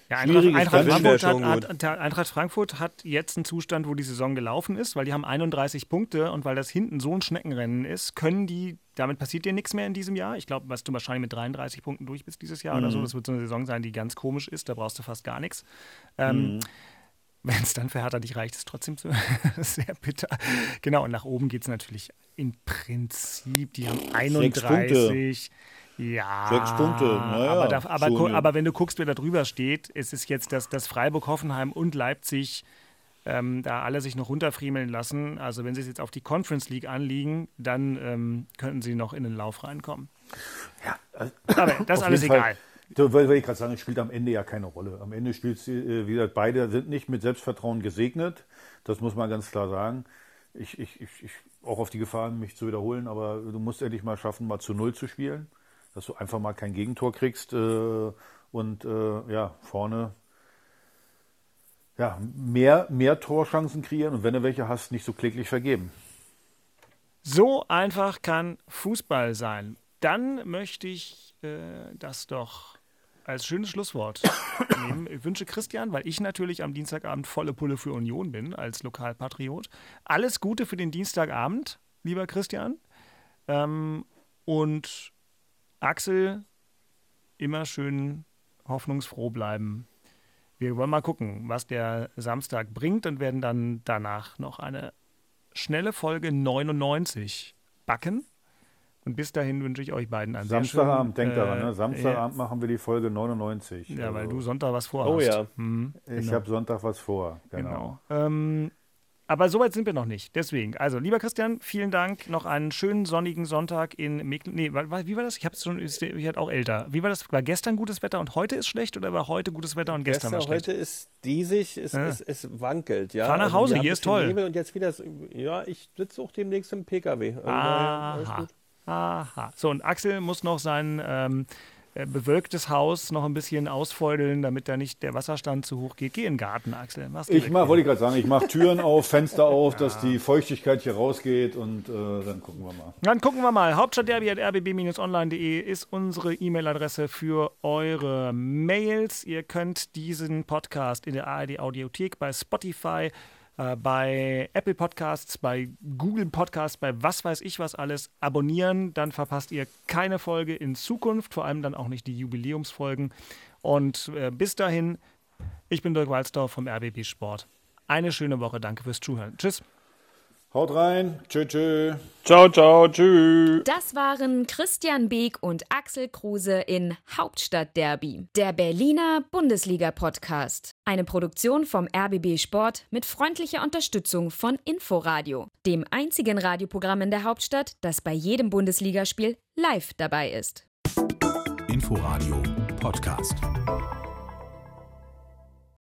ja, Eintracht, Eintracht, Frankfurt hat, hat, Eintracht, Frankfurt hat, jetzt einen Zustand, wo die Saison gelaufen ist, weil die haben 31 Punkte und weil das hinten so ein Schneckenrennen ist, können die, damit passiert dir nichts mehr in diesem Jahr. Ich glaube, was du wahrscheinlich mit 33 Punkten durch bist dieses Jahr mhm. oder so. Das wird so eine Saison sein, die ganz komisch ist, da brauchst du fast gar nichts. Ähm, mhm. Wenn es dann für Hertha nicht reicht, ist es trotzdem so sehr bitter. Genau, und nach oben geht es natürlich im Prinzip. Die haben 31. Ja. Sechs Punkte, naja, aber, da, aber, aber, wenn du guckst, wer da drüber steht, ist es jetzt, dass, dass Freiburg, Hoffenheim und Leipzig ähm, da alle sich noch runterfriemeln lassen. Also wenn sie es jetzt auf die Conference League anliegen, dann ähm, könnten sie noch in den Lauf reinkommen. Ja, also, aber das ist alles egal. So, weil, weil ich gerade sagen, es spielt am Ende ja keine Rolle. Am Ende spielt es, äh, wie gesagt, beide sind nicht mit Selbstvertrauen gesegnet. Das muss man ganz klar sagen. Ich, ich, ich, ich auch auf die Gefahr, mich zu wiederholen, aber du musst endlich mal schaffen, mal zu Null zu spielen dass du einfach mal kein Gegentor kriegst äh, und äh, ja, vorne ja, mehr, mehr Torchancen kreieren und wenn du welche hast, nicht so kläglich vergeben. So einfach kann Fußball sein. Dann möchte ich äh, das doch als schönes Schlusswort nehmen. Ich wünsche Christian, weil ich natürlich am Dienstagabend volle Pulle für Union bin, als Lokalpatriot. Alles Gute für den Dienstagabend, lieber Christian. Ähm, und Axel, immer schön hoffnungsfroh bleiben. Wir wollen mal gucken, was der Samstag bringt und werden dann danach noch eine schnelle Folge 99 backen. Und bis dahin wünsche ich euch beiden einen Samstagabend, denkt daran, ne? Samstagabend äh, machen wir die Folge 99. Ja, also. weil du Sonntag was vorhast. Oh ja. Hm, ich genau. habe Sonntag was vor. Genau. genau. Ähm, aber so weit sind wir noch nicht. Deswegen, also lieber Christian, vielen Dank. Noch einen schönen sonnigen Sonntag in Mecklenburg. Nee, wie war das? Ich habe es schon, ich werde auch älter. Wie war das? War gestern gutes Wetter und heute ist schlecht oder war heute gutes Wetter und gestern, gestern war schlecht? Heute ist diesig, es, ja. es, es wankelt. Ja? Fahr nach also Hause, also hier ist toll. Nebel und jetzt wieder, ja, ich sitze auch demnächst im PKW. Also Aha. Aha. So, und Axel muss noch seinen ähm, äh, bewölktes Haus noch ein bisschen ausfeudeln, damit da nicht der Wasserstand zu hoch geht. Geh in den Garten, Axel. Ich mach, wollte gerade sagen, ich mache Türen auf, Fenster auf, ja. dass die Feuchtigkeit hier rausgeht und äh, dann gucken wir mal. Dann gucken wir mal. Hauptstadtderby.rbb-online.de ist unsere E-Mail-Adresse für eure Mails. Ihr könnt diesen Podcast in der ARD Audiothek bei Spotify äh, bei Apple Podcasts, bei Google Podcasts, bei was weiß ich was alles abonnieren. Dann verpasst ihr keine Folge in Zukunft, vor allem dann auch nicht die Jubiläumsfolgen. Und äh, bis dahin, ich bin Dirk Walzdorf vom RBB Sport. Eine schöne Woche. Danke fürs Zuhören. Tschüss. Haut rein. Tschö, tschö. Ciao, ciao, tschüss. Das waren Christian Beek und Axel Kruse in Hauptstadtderby, der Berliner Bundesliga-Podcast. Eine Produktion vom RBB Sport mit freundlicher Unterstützung von Inforadio, dem einzigen Radioprogramm in der Hauptstadt, das bei jedem Bundesligaspiel live dabei ist. Inforadio Podcast.